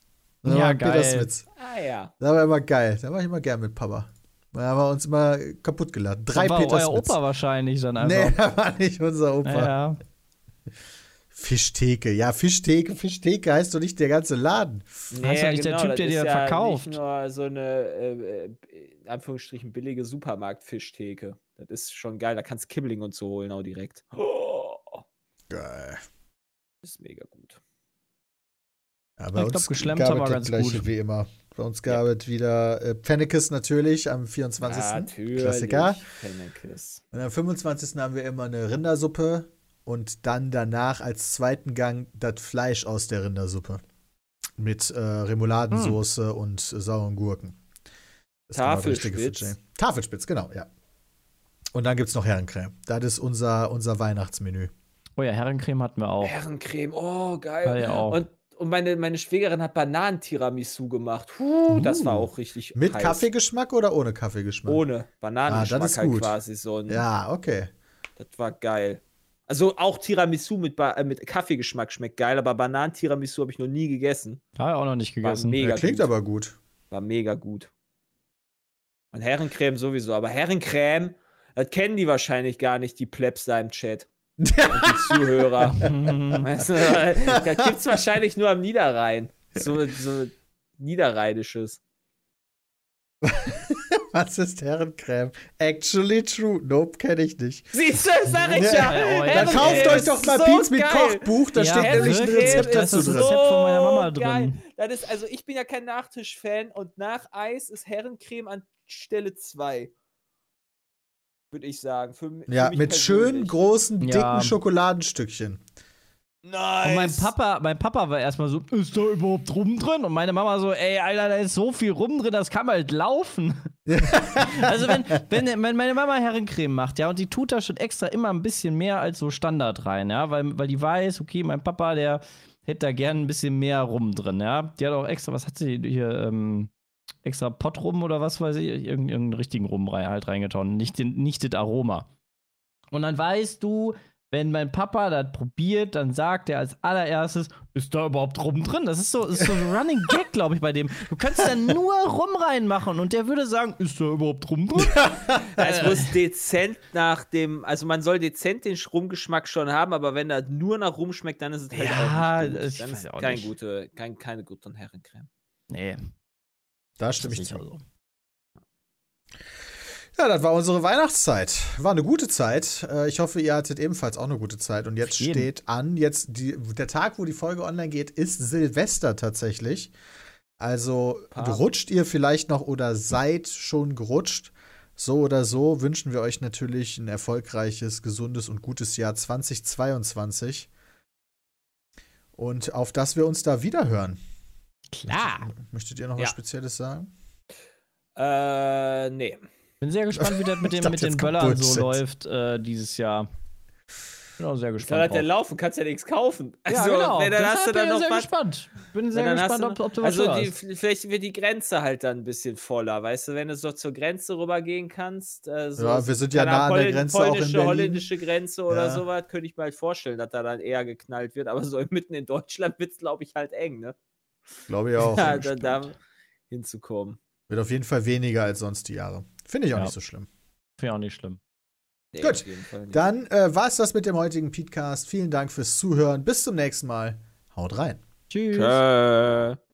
Ja, war Peter geil. Smits. Ah ja. Da war immer geil. Da war ich immer gern mit Papa. Da haben wir uns immer kaputt geladen. Drei Das war Peter euer Smits. Opa wahrscheinlich dann Nee, einfach. das war nicht unser Opa. Ja, Fischtheke. Ja, Fischtheke, Fischtheke heißt doch nicht der ganze Laden. Heißt ja nicht der Typ, das der ist dir ja verkauft. Nicht nur so eine, äh, äh, in Anführungsstrichen, billige Supermarkt-Fischtheke. Das ist schon geil. Da kannst du Kibbeling und so holen, auch direkt. Oh, Geil. ist mega gut. Ja, bei Ich glaub, uns geschlemmt gab haben wir ganz gleiche gut. wie immer. Bei uns gab es wieder äh, Pfennekes natürlich am 24. Natürlich. Klassiker. Fennekes. Und am 25. haben wir immer eine Rindersuppe und dann danach als zweiten Gang das Fleisch aus der Rindersuppe. Mit äh, Remouladensoße und äh, sauren Gurken. Das richtige Tafelspitz. Tafelspitz, genau, ja. Und dann gibt es noch Herrencreme. Das ist unser, unser Weihnachtsmenü. Oh ja, Herrencreme hatten wir auch. Herrencreme, oh, geil. Ja, ja, auch. Und, und meine, meine Schwägerin hat Bananentiramisu gemacht. Puh, das war Uh. auch richtig Mit heiß. Kaffeegeschmack oder ohne Kaffeegeschmack? Ohne Bananengeschmack Ah, das ist halt gut. quasi so ein. Ja, okay. Das war geil. Also auch Tiramisu mit, ba äh, mit Kaffeegeschmack schmeckt geil, aber Bananentiramisu habe ich noch nie gegessen. Habe ich auch noch nicht gegessen. mega Ja, klingt gut. aber gut. War mega gut. Und Herrencreme sowieso, aber Herrencreme, das kennen die wahrscheinlich gar nicht, die Plebs da im Chat. Und die Zuhörer. Weißt du, das gibt's wahrscheinlich nur am Niederrhein. So, so Niederrheinisches. Was ist Herrencreme? Actually true. Nope, kenne ich nicht. Siehst du, sag ich ja. Ja. Dann kauft euch doch mal so Beats mit. Kochbuch, da Ja, steht nämlich ein? Rezept Das dazu ist drin. das Rezept von meiner Mama drin. Geil. Das ist, also ich bin ja kein Nachtisch-Fan und nach Eis ist Herrencreme an Stelle 2. Würde ich sagen. Für, für Ja, mich mit schönen, großen, dicken Ja. Schokoladenstückchen. Nice. Und mein Papa, mein Papa war erstmal so, ist da überhaupt rum drin? Und meine Mama so, ey, Alter, da ist so viel rum drin, das kann halt laufen. also wenn, wenn, wenn meine Mama Herrencreme macht, ja, und die tut da schon extra immer ein bisschen mehr als so Standard rein, ja, weil, weil die weiß, okay, mein Papa, der hätte da gern ein bisschen mehr rum drin, ja. Die hat auch extra, was hat sie hier, ähm, extra Pott rum oder was weiß ich, irgendeinen, richtigen Rum halt reingetan, nicht, nicht das Aroma. Und dann weißt du, wenn mein Papa das probiert, dann sagt er als allererstes, ist da überhaupt rum drin? Das ist so, ist so ein Running Gag, glaube ich, bei dem. Du kannst da nur rum reinmachen und der würde sagen, ist da überhaupt rum drin? Es muss dezent nach dem, also man soll dezent den Rumgeschmack schon haben, aber wenn das nur nach Rum schmeckt, dann ist es halt Ja, auch nicht gut. ich Dann ist kein nicht. gute, kein, keine guten Herrencreme. Nee, Da stimme das ich zu. nicht so. Ja, das war unsere Weihnachtszeit. War eine gute Zeit. Äh, Ich hoffe, ihr hattet ebenfalls auch eine gute Zeit. Und jetzt steht an, jetzt die, der Tag, wo die Folge online geht, ist Silvester tatsächlich. Also rutscht ihr vielleicht noch oder seid schon gerutscht. So oder so wünschen wir euch natürlich ein erfolgreiches, gesundes und gutes Jahr 2022. Und auf das wir uns da wiederhören. Klar. Möchtet ihr noch Ja. was Spezielles sagen? Äh, nee. Bin sehr gespannt, wie das mit, dem, mit den Böllern so Bullshit. läuft äh, dieses Jahr. Bin auch sehr Kann gespannt. das denn drauf. laufen? Kannst ja nichts kaufen. Ja, Also, genau. wenn, dann hast du dann bin ich noch sehr was. gespannt. Bin sehr Ja, dann gespannt, du ob, ob du also was die, hörst. vielleicht wird die Grenze halt dann ein bisschen voller, weißt du, wenn du so zur Grenze rübergehen kannst. Äh, so, Ja, wir sind ja nah an der Grenze auch in polnische, Berlin. holländische Grenze oder Ja. sowas, könnte ich mir halt vorstellen, dass da dann eher geknallt wird. Aber so mitten in Deutschland wird es, glaube ich, halt eng, ne? Glaube ich auch. Ja, da, da hinzukommen. Wird auf jeden Fall weniger als sonst die Jahre. Finde ich auch Ja. nicht so schlimm. Finde ich auch nicht schlimm. Nee, Gut. Dann äh, war es das mit dem heutigen Podcast. Vielen Dank fürs Zuhören. Bis zum nächsten Mal. Haut rein. Tschüss. Tschö.